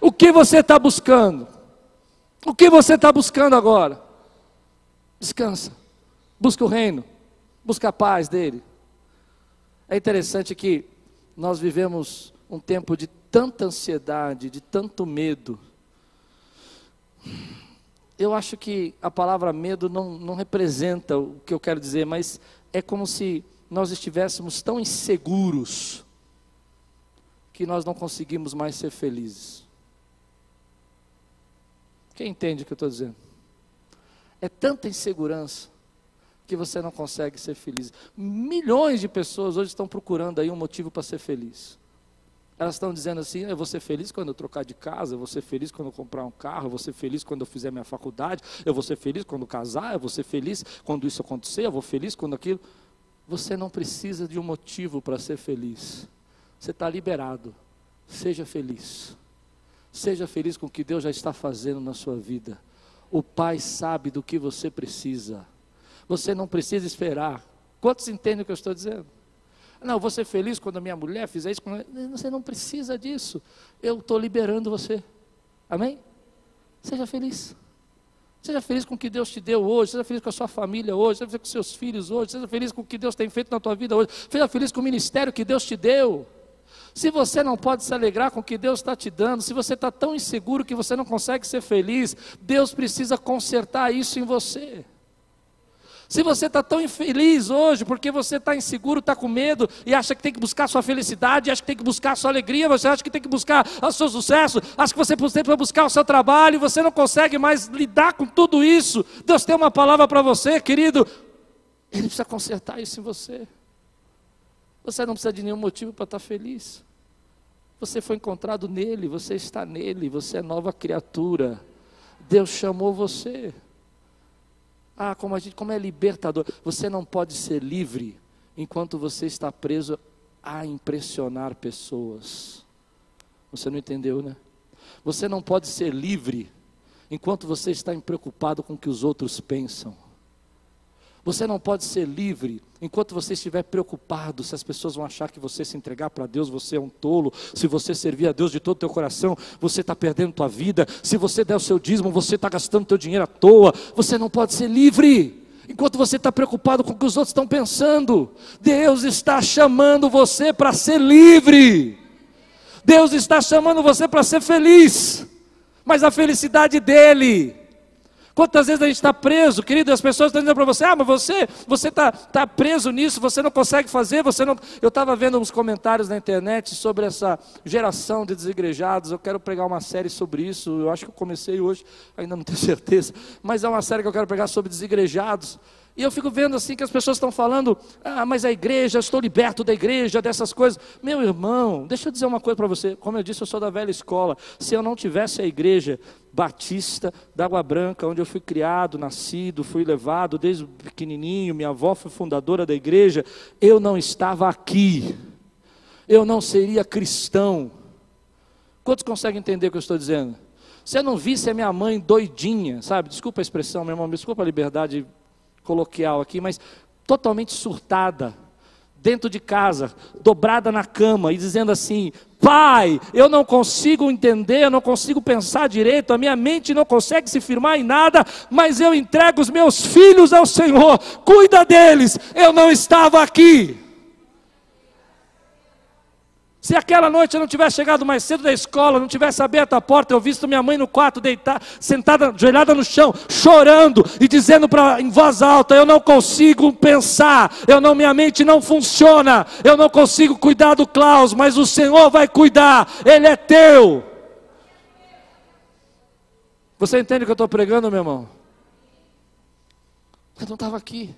O que você está buscando? O que você está buscando agora? Descansa. Busca o reino. Busca a paz dele. É interessante que nós vivemos um tempo de tanta ansiedade, de tanto medo. Eu acho que a palavra medo não, não representa o que eu quero dizer, mas é como se nós estivéssemos tão inseguros que nós não conseguimos mais ser felizes. Quem entende o que eu estou dizendo? É tanta insegurança que você não consegue ser feliz. Milhões de pessoas hoje estão procurando aí um motivo para ser feliz. Elas estão dizendo assim: eu vou ser feliz quando eu trocar de casa, eu vou ser feliz quando eu comprar um carro, eu vou ser feliz quando eu fizer minha faculdade, eu vou ser feliz quando casar, eu vou ser feliz quando isso acontecer, eu vou feliz quando aquilo. Você não precisa de um motivo para ser feliz. Você está liberado. Seja feliz. Seja feliz com o que Deus já está fazendo na sua vida. O Pai sabe do que você precisa. Você não precisa esperar. Quantos entendem o que eu estou dizendo? Não, vou ser feliz quando a minha mulher fizer isso. Você não precisa disso. Eu estou liberando você. Amém? Seja feliz. Seja feliz com o que Deus te deu hoje, seja feliz com a sua família hoje, seja feliz com seus filhos hoje, seja feliz com o que Deus tem feito na tua vida hoje, seja feliz com o ministério que Deus te deu. Se você não pode se alegrar com o que Deus está te dando, se você está tão inseguro que você não consegue ser feliz, Deus precisa consertar isso em você. Se você está tão infeliz hoje, porque você está inseguro, está com medo e acha que tem que buscar sua felicidade, acha que tem que buscar sua alegria, você acha que tem que buscar o seu sucesso, acha que você precisa buscar o seu trabalho, você não consegue mais lidar com tudo isso. Deus tem uma palavra para você, querido. Ele precisa consertar isso em você. Você não precisa de nenhum motivo para estar tá feliz. Você foi encontrado nele, você está nele, você é nova criatura. Deus chamou você. Ah, como a gente, como é libertador. Você não pode ser livre enquanto você está preso a impressionar pessoas. Você não entendeu, né? Você não pode ser livre enquanto você está preocupado com o que os outros pensam. Você não pode ser livre enquanto você estiver preocupado se as pessoas vão achar que você se entregar para Deus, você é um tolo. Se você servir a Deus de todo o teu coração, você está perdendo tua vida. Se você der o seu dízimo, você está gastando teu dinheiro à toa. Você não pode ser livre. Enquanto você está preocupado com o que os outros estão pensando, Deus está chamando você para ser livre. Deus está chamando você para ser feliz, mas a felicidade dele Quantas vezes a gente está preso, querido, as pessoas estão dizendo para você, ah, mas você você está tá preso nisso, você não consegue fazer, você não. Eu estava vendo uns comentários na internet sobre essa geração de desigrejados. Eu quero pregar uma série sobre isso. Eu acho que eu comecei hoje, ainda não tenho certeza, mas é uma série que eu quero pregar sobre desigrejados. E eu fico vendo assim que as pessoas estão falando, ah, mas a igreja, estou liberto da igreja, dessas coisas. Meu irmão, deixa eu dizer uma coisa para você. Como eu disse, eu sou da velha escola. Se eu não tivesse a igreja batista da Água Branca, onde eu fui criado, nascido, fui levado desde pequenininho, minha avó foi fundadora da igreja, eu não estava aqui. Eu não seria cristão. Quantos conseguem entender o que eu estou dizendo? Se eu não visse a minha mãe doidinha, sabe? Desculpa a expressão, meu irmão, desculpa a liberdade coloquial aqui, mas totalmente surtada, dentro de casa, dobrada na cama e dizendo assim: Pai, eu não consigo entender, eu não consigo pensar direito, a minha mente não consegue se firmar em nada, mas eu entrego os meus filhos ao Senhor, cuida deles, eu não estava aqui. Se aquela noite eu não tivesse chegado mais cedo da escola, não tivesse aberto a porta, eu visto minha mãe no quarto deitar, sentada, ajoelhada no chão, chorando e dizendo para em voz alta: eu não consigo pensar, eu não minha mente não funciona, eu não consigo cuidar do Klaus, mas o Senhor vai cuidar, ele é teu. Você entende o que eu estou pregando, meu irmão? Eu não estava aqui.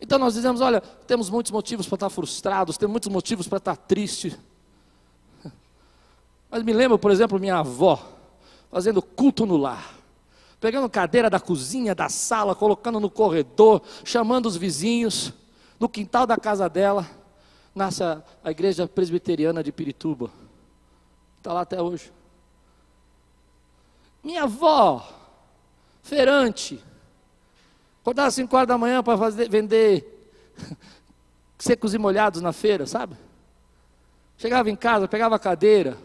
Então nós dizemos: olha, temos muitos motivos para estar frustrados, temos muitos motivos para estar tristes. Mas me lembro, por exemplo, minha avó, fazendo culto no lar, pegando cadeira da cozinha, da sala, colocando no corredor, chamando os vizinhos, no quintal da casa dela, nasce a, a igreja presbiteriana de Pirituba. Está lá até hoje. Minha avó, feirante, Acordava às 5 horas da manhã para vender secos e molhados na feira, sabe? Chegava em casa, pegava a cadeira.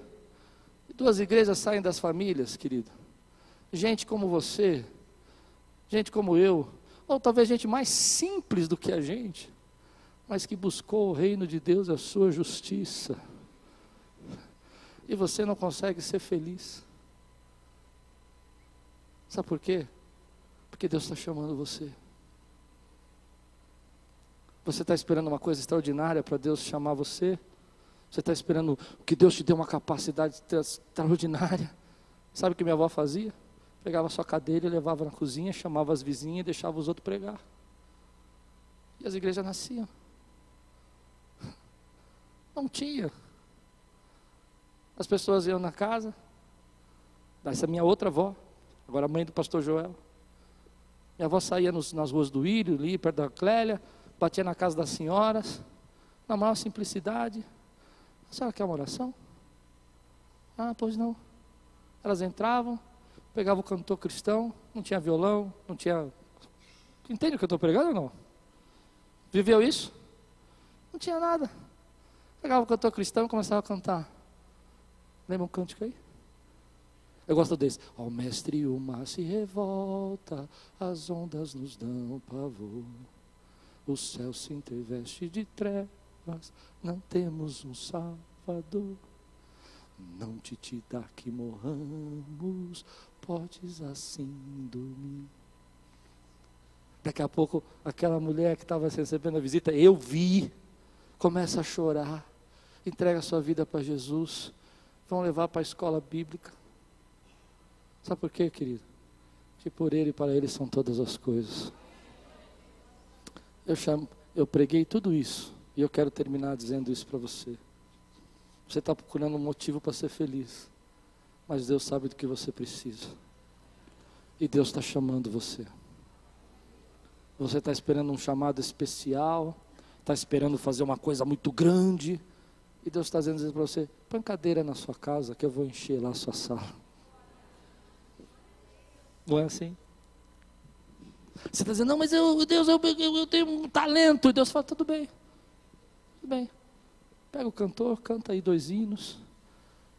Duas igrejas saem das famílias, querido. Gente como você, gente como eu, ou talvez gente mais simples do que a gente, mas que buscou o reino de Deus a sua justiça. E você não consegue ser feliz. Sabe por quê? Porque Deus está chamando você. Você está esperando uma coisa extraordinária para Deus chamar você? Você está esperando que Deus te dê uma capacidade extraordinária. Sabe o que minha avó fazia? Pegava sua cadeira levava na cozinha, chamava as vizinhas e deixava os outros pregar. E as igrejas nasciam. Não tinha. As pessoas iam na casa, essa minha outra avó, agora mãe do pastor Joel. Minha avó saía nos, nas ruas do Írio, ali perto da Clélia, batia na casa das senhoras, na maior simplicidade. A senhora quer uma oração? Ah, pois não. Elas entravam, pegavam o cantor cristão, não tinha violão, não tinha. Entende o que eu estou pregando ou não? Viveu isso? Não tinha nada. Pegava o cantor cristão e começava a cantar. Lembra um cântico aí? Eu gosto desse. Oh, mestre, o mar se revolta, as ondas nos dão pavor. O céu se entreveste de trevas, não temos um salvador. Não te te dá que morramos, podes assim dormir. Daqui a pouco, aquela mulher que estava recebendo a visita, eu vi, começa a chorar, entrega sua vida para Jesus, vão levar para a escola bíblica. Sabe por quê, querido? Que por Ele e para Ele são todas as coisas. Eu, chamo, eu preguei tudo isso e eu quero terminar dizendo isso para você. Você está procurando um motivo para ser feliz, mas Deus sabe do que você precisa. E Deus está chamando você. Você está esperando um chamado especial, está esperando fazer uma coisa muito grande, e Deus está dizendo para você: põe cadeira na sua casa que eu vou encher lá a sua sala. Não é assim? Você está dizendo, não, mas eu, Deus, eu, eu, eu tenho um talento. E Deus fala, tudo bem, tudo bem. Pega o cantor, canta aí dois hinos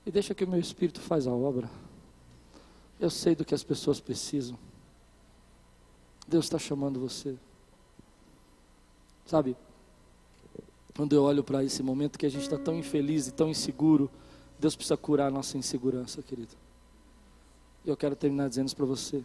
e deixa que o meu espírito faz a obra. Eu sei do que as pessoas precisam. Deus está chamando você. Sabe, quando eu olho para esse momento que a gente está tão infeliz e tão inseguro, Deus precisa curar a nossa insegurança, querido. Eu quero terminar dizendo isso para você.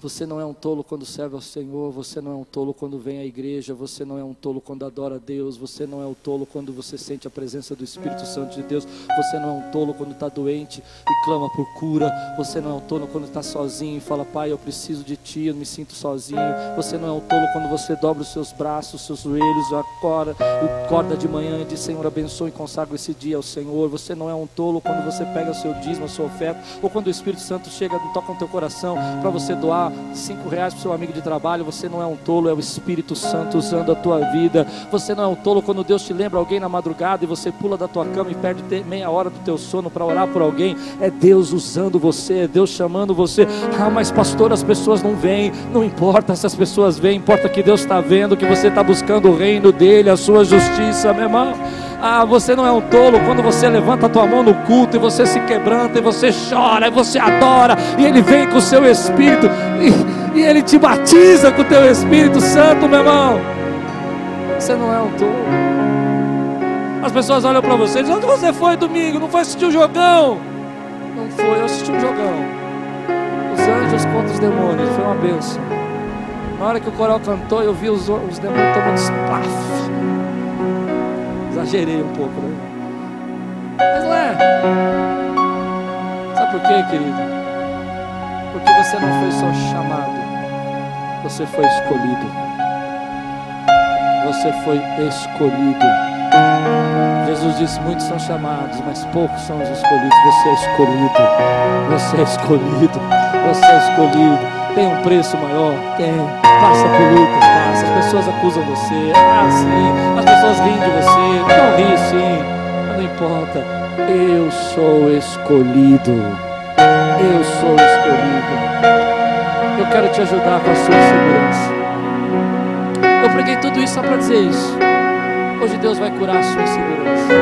Você não é um tolo quando serve ao Senhor, você não é um tolo quando vem à igreja, você não é um tolo quando adora a Deus, você não é um tolo quando você sente a presença do Espírito Santo de Deus, você não é um tolo quando está doente e clama por cura, você não é um tolo quando está sozinho e fala, Pai, eu preciso de Ti, eu me sinto sozinho, você não é um tolo quando você dobra os seus braços, os seus joelhos, acorda, acorda de manhã e diz, Senhor, abençoe e consagra esse dia ao Senhor, você não é um tolo quando você pega o seu dízimo, a sua oferta, ou quando o Espírito Santo chega e toca no teu coração para você doar doar cinco reais para seu amigo de trabalho, você não é um tolo, é o Espírito Santo usando a tua vida. Você não é um tolo quando Deus te lembra alguém na madrugada e você pula da tua cama e perde meia hora do teu sono para orar por alguém. É Deus usando você, é Deus chamando você. Ah, mas pastor, as pessoas não vêm. Não importa se as pessoas vêm, importa que Deus está vendo, que você está buscando o reino dele, a sua justiça, meu irmão. Ah, você não é um tolo quando você levanta a tua mão no culto e você se quebranta e você chora e você adora e ele vem com o seu espírito e, e ele te batiza com o teu Espírito Santo, meu irmão. Você não é um tolo. As pessoas olham para você e dizem: Onde você foi domingo? Não foi assistir o um jogão? Não foi, eu assisti um jogão. Os anjos contra os demônios, foi uma benção. Na hora que o coral cantou, eu vi os, os demônios tomando splaf. Exagerei um pouco, né? Mas não é. Sabe por quê, querido? Porque você não foi só chamado, você foi escolhido. Você foi escolhido. Jesus disse: Muitos são chamados, mas poucos são os escolhidos. Você é escolhido. Você é escolhido. Você é escolhido. Tem um preço maior? Tem. Passa por lutas, As pessoas acusam você. Ah, sim. As pessoas riem de você. Não ri, sim. Não importa. Eu sou escolhido. Eu sou escolhido. Eu quero te ajudar com a sua segurança. Eu preguei tudo isso só para dizer isso. Hoje Deus vai curar a sua insegurança.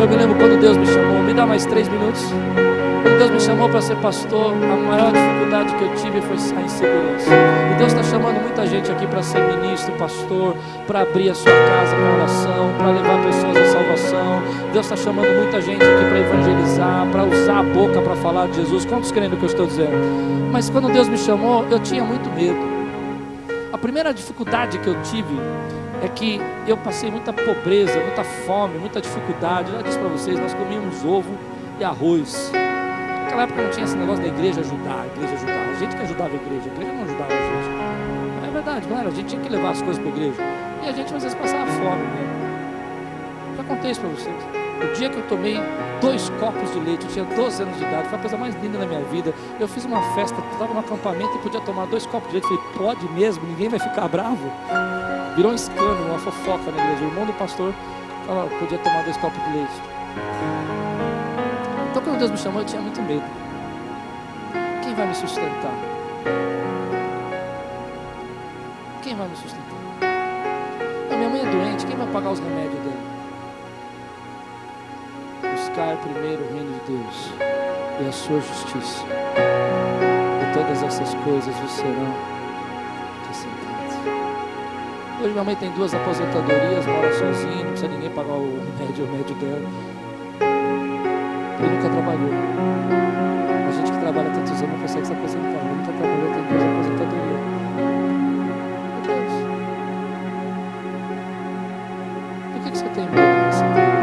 Eu me lembro quando Deus me chamou. Me dá mais três minutos. Deus me chamou para ser pastor, a maior dificuldade que eu tive foi a insegurança. E Deus está chamando muita gente aqui para ser ministro, pastor, para abrir a sua casa com oração, para levar pessoas à salvação. Deus está chamando muita gente aqui para evangelizar, para usar a boca para falar de Jesus. Quantos creem no que eu estou dizendo? Mas quando Deus me chamou, eu tinha muito medo. A primeira dificuldade que eu tive é que eu passei muita pobreza, muita fome, muita dificuldade. Eu já disse para vocês, nós comíamos ovo e arroz. Naquela época não tinha esse negócio da igreja ajudar, a igreja ajudar. A gente que ajudava a igreja, a igreja não ajudava a gente. É verdade, não era. A gente tinha que levar as coisas para a igreja. E a gente às vezes passava fome né? Já contei isso para vocês. O dia que eu tomei dois copos de leite, eu tinha 12 anos de idade, foi a coisa mais linda da minha vida. Eu fiz uma festa, estava no acampamento e podia tomar dois copos de leite. Eu falei, pode mesmo, ninguém vai ficar bravo. Virou um escândalo, uma fofoca na igreja. O irmão do pastor falou, podia tomar dois copos de leite. Então quando Deus me chamou, eu tinha muito medo. Quem vai me sustentar? Quem vai me sustentar? A minha mãe é doente, quem vai pagar os remédios dela? buscar primeiro o reino de Deus e a sua justiça. E todas essas coisas vos serão acrescentadas. Hoje minha mãe tem duas aposentadorias, mora sozinha, não precisa ninguém pagar o remédio, o remédio dela. Ele nunca trabalhou. A gente que trabalha tantos anos não consegue se aposentar. Ele nunca trabalhou, tem duas aposentadorias. Por que, que você tem medo desse tempo?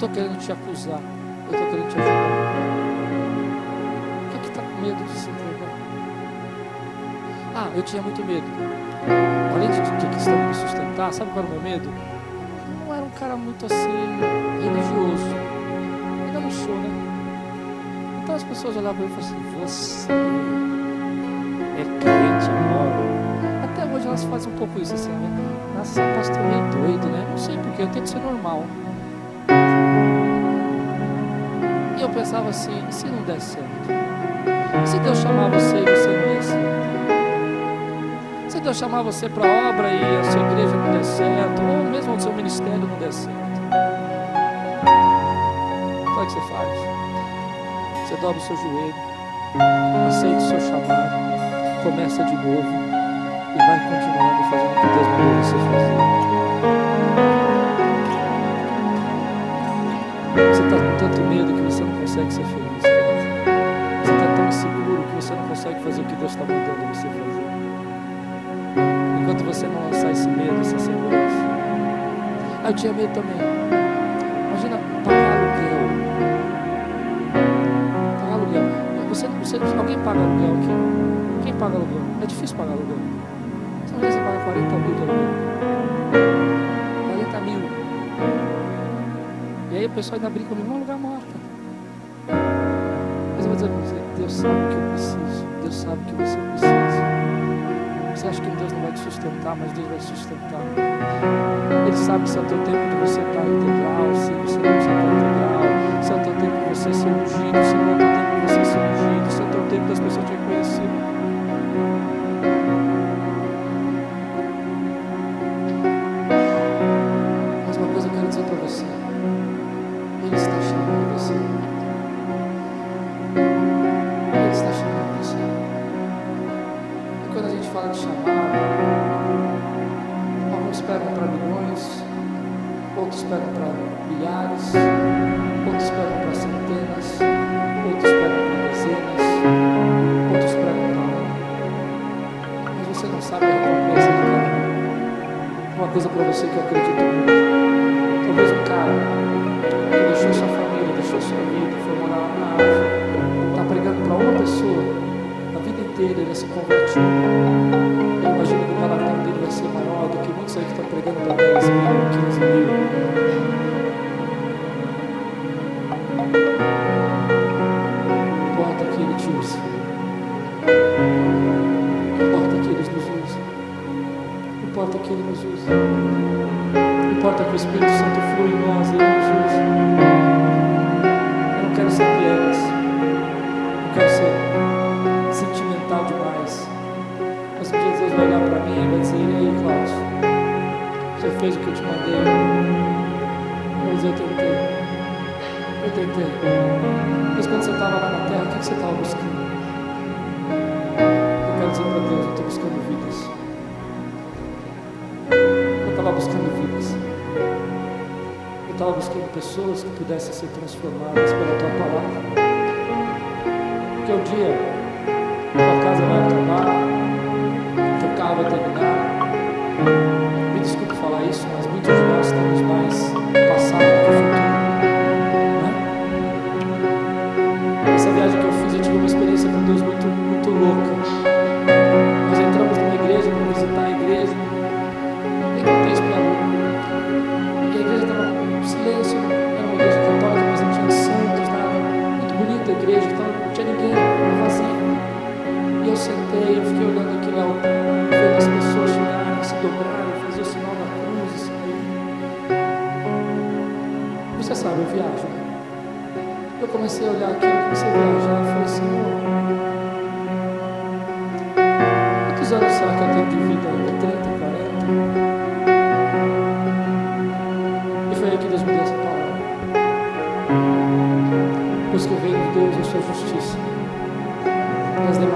estou querendo te acusar, eu estou querendo te ajudar. O que está com medo de se entregar? Ah, eu tinha muito medo. Além de ter questão de me sustentar, sabe qual era o meu medo? Cara muito assim, religioso. Ainda não sou, né? Então as pessoas olhavam para mim e falavam assim: Você é crente agora. Até hoje elas fazem um pouco isso assim, né? Nossa, pastor meio doido, né? Não sei porque, eu tento ser normal. E eu pensava assim, se não der certo? Se Deus chamar você e você não der certo? Deus chamar você para a obra e a sua igreja não der certo, ou mesmo o seu ministério não der certo? Sabe o que você faz? Você dobra o seu joelho, aceita o seu chamado, começa de novo e vai continuando fazendo o que Deus mandou você fazer. Você está com tanto medo que você não consegue ser feliz. Você está tão inseguro que você não consegue fazer o que Deus está mandando você fazer. Você não lançar esse medo, essa segurança. Ah, eu tinha medo também. Imagina pagar aluguel. Pagar aluguel. Você, você, alguém paga aluguel aqui? Quem paga aluguel? É difícil pagar aluguel. Você não você paga 40 mil de aluguel. aí o pessoal ainda brinca comigo, um lugar morto. Mas eu vou dizer para você, Deus sabe o que eu preciso, Deus sabe o que você precisa. Acha que Deus não vai te sustentar, mas Deus vai te sustentar. Ele sabe se é o teu tempo de você estar integral, se você não estar integral, se é o teu tempo de você ser ungido, se não é o teu tempo de você ser ungido, se é o teu tempo das pessoas te reconhecerem.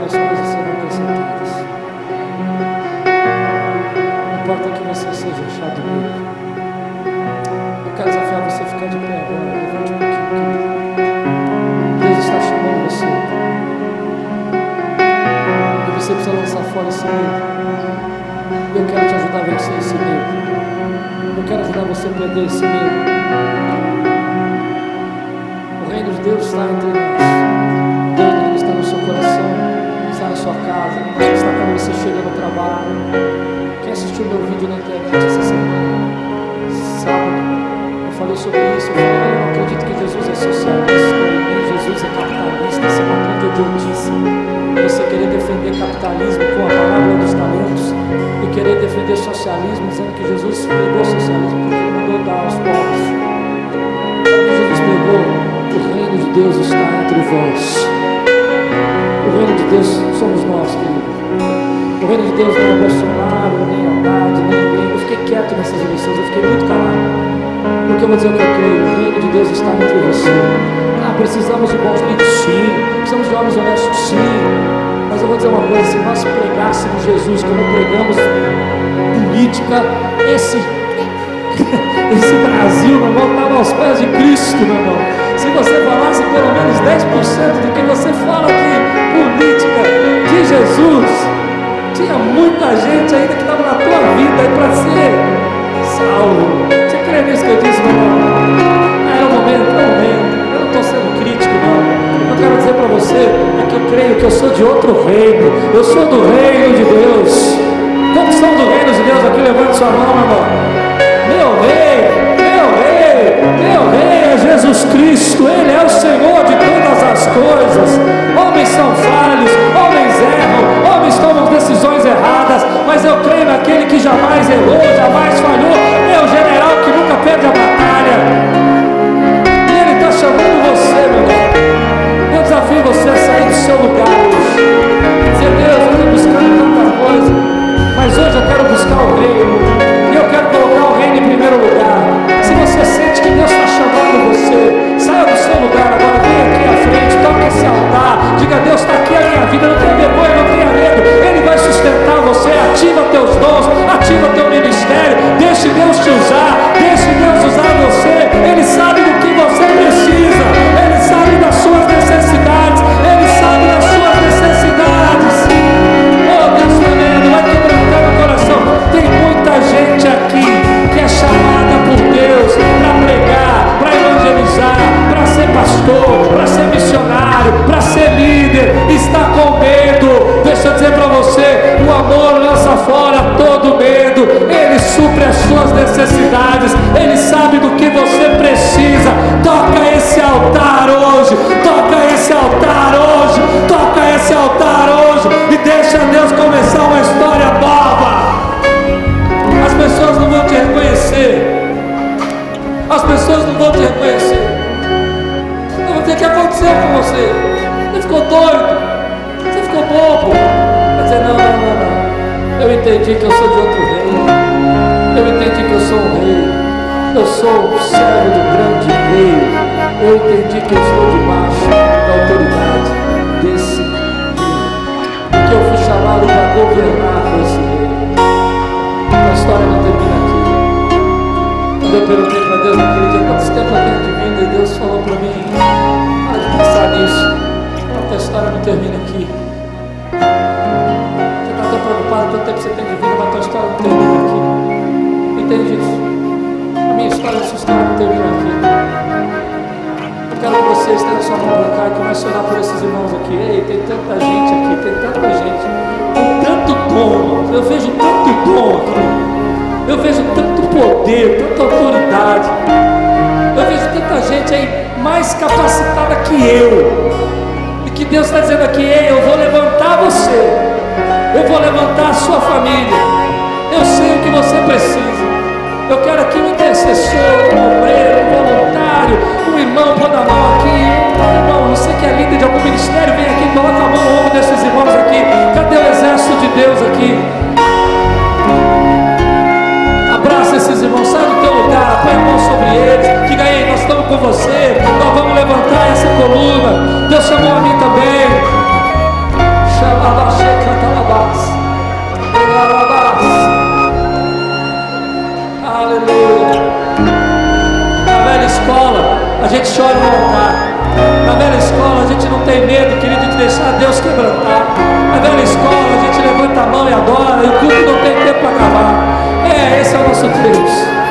As coisas serão acrescentadas. Não importa que você seja achado nele. Eu quero desafiar você a ficar de pé agora. Levante um pouquinho, querido. Deus está chamando você. E você precisa lançar fora esse medo. Eu quero te ajudar a vencer esse medo. Eu quero ajudar você a perder esse medo. O reino de Deus está entre nós. Na sua casa, ele está quando você chega no trabalho. Quem assistiu meu vídeo na internet essa semana? Sábado. Eu falei sobre isso. Eu falei, eu não acredito que Jesus é socialista, nem Jesus é capitalista. Isso é uma grande idiotice. Você querer defender capitalismo com a parábola dos talentos e querer defender socialismo dizendo que Jesus pregou socialismo porque ele mandou dar aos pobres. Jesus pregou? O reino de Deus está entre vós. O reino de Deus somos nós, querido. O reino de Deus não é Bolsonaro, nem Haddad, nem ninguém. Eu fiquei quieto nessas eleições, eu fiquei muito calado. Porque eu vou dizer o que eu creio. O reino de Deus está entre você. Ah, precisamos de bons líderes, sim. Precisamos de homens honestos, sim. Mas eu vou dizer uma coisa: se nós pregássemos Jesus como pregamos política, esse esse Brasil, irmão, estava aos pés de Cristo, meu irmão. Se você falasse pelo menos 10% do que você fala aqui, política de Jesus, tinha muita gente ainda que estava na tua vida aí para ser salvo. Você crê nisso que eu disse, meu irmão? Ah, é o momento, é o momento. Eu não estou sendo crítico, não. Eu quero dizer para você é que eu creio que eu sou de outro reino. Eu sou do reino de Deus. Quantos são do reino de Deus aqui? Levante sua mão, meu irmão. Meu rei, meu rei, é Jesus Cristo, Ele é o Senhor de todas as coisas. Homens são falhos, homens erram, homens tomam decisões erradas, mas eu creio naquele que jamais errou, jamais falhou. A orar por esses irmãos aqui. Ei, tem tanta gente aqui, tem tanta gente, com tanto dom. Eu vejo tanto dom aqui. Eu vejo tanto poder, tanta autoridade. Eu vejo tanta gente aí mais capacitada que eu. E que Deus está dizendo aqui: Ei, eu vou levantar você. Eu vou levantar a sua família. Eu sei o que você precisa. Eu quero aqui um intercessor, um obreiro, um voluntário, um irmão, põe a mão aqui. Um irmão, você que é líder de algum ministério, vem aqui, coloca a mão no ombro desses irmãos aqui. Cadê o exército de Deus aqui? Abraça esses irmãos, sai do teu lugar, põe a mão sobre eles. Diga aí, nós estamos com você, nós vamos levantar essa coluna. Deus chamou a mim também. Aleluia. Na velha escola, a gente chora no altar. Na velha escola, a gente não tem medo, querido, de deixar Deus quebrantar. Na velha escola, a gente levanta a mão e adora, e o culto não tem tempo para acabar. É, esse é o nosso Deus.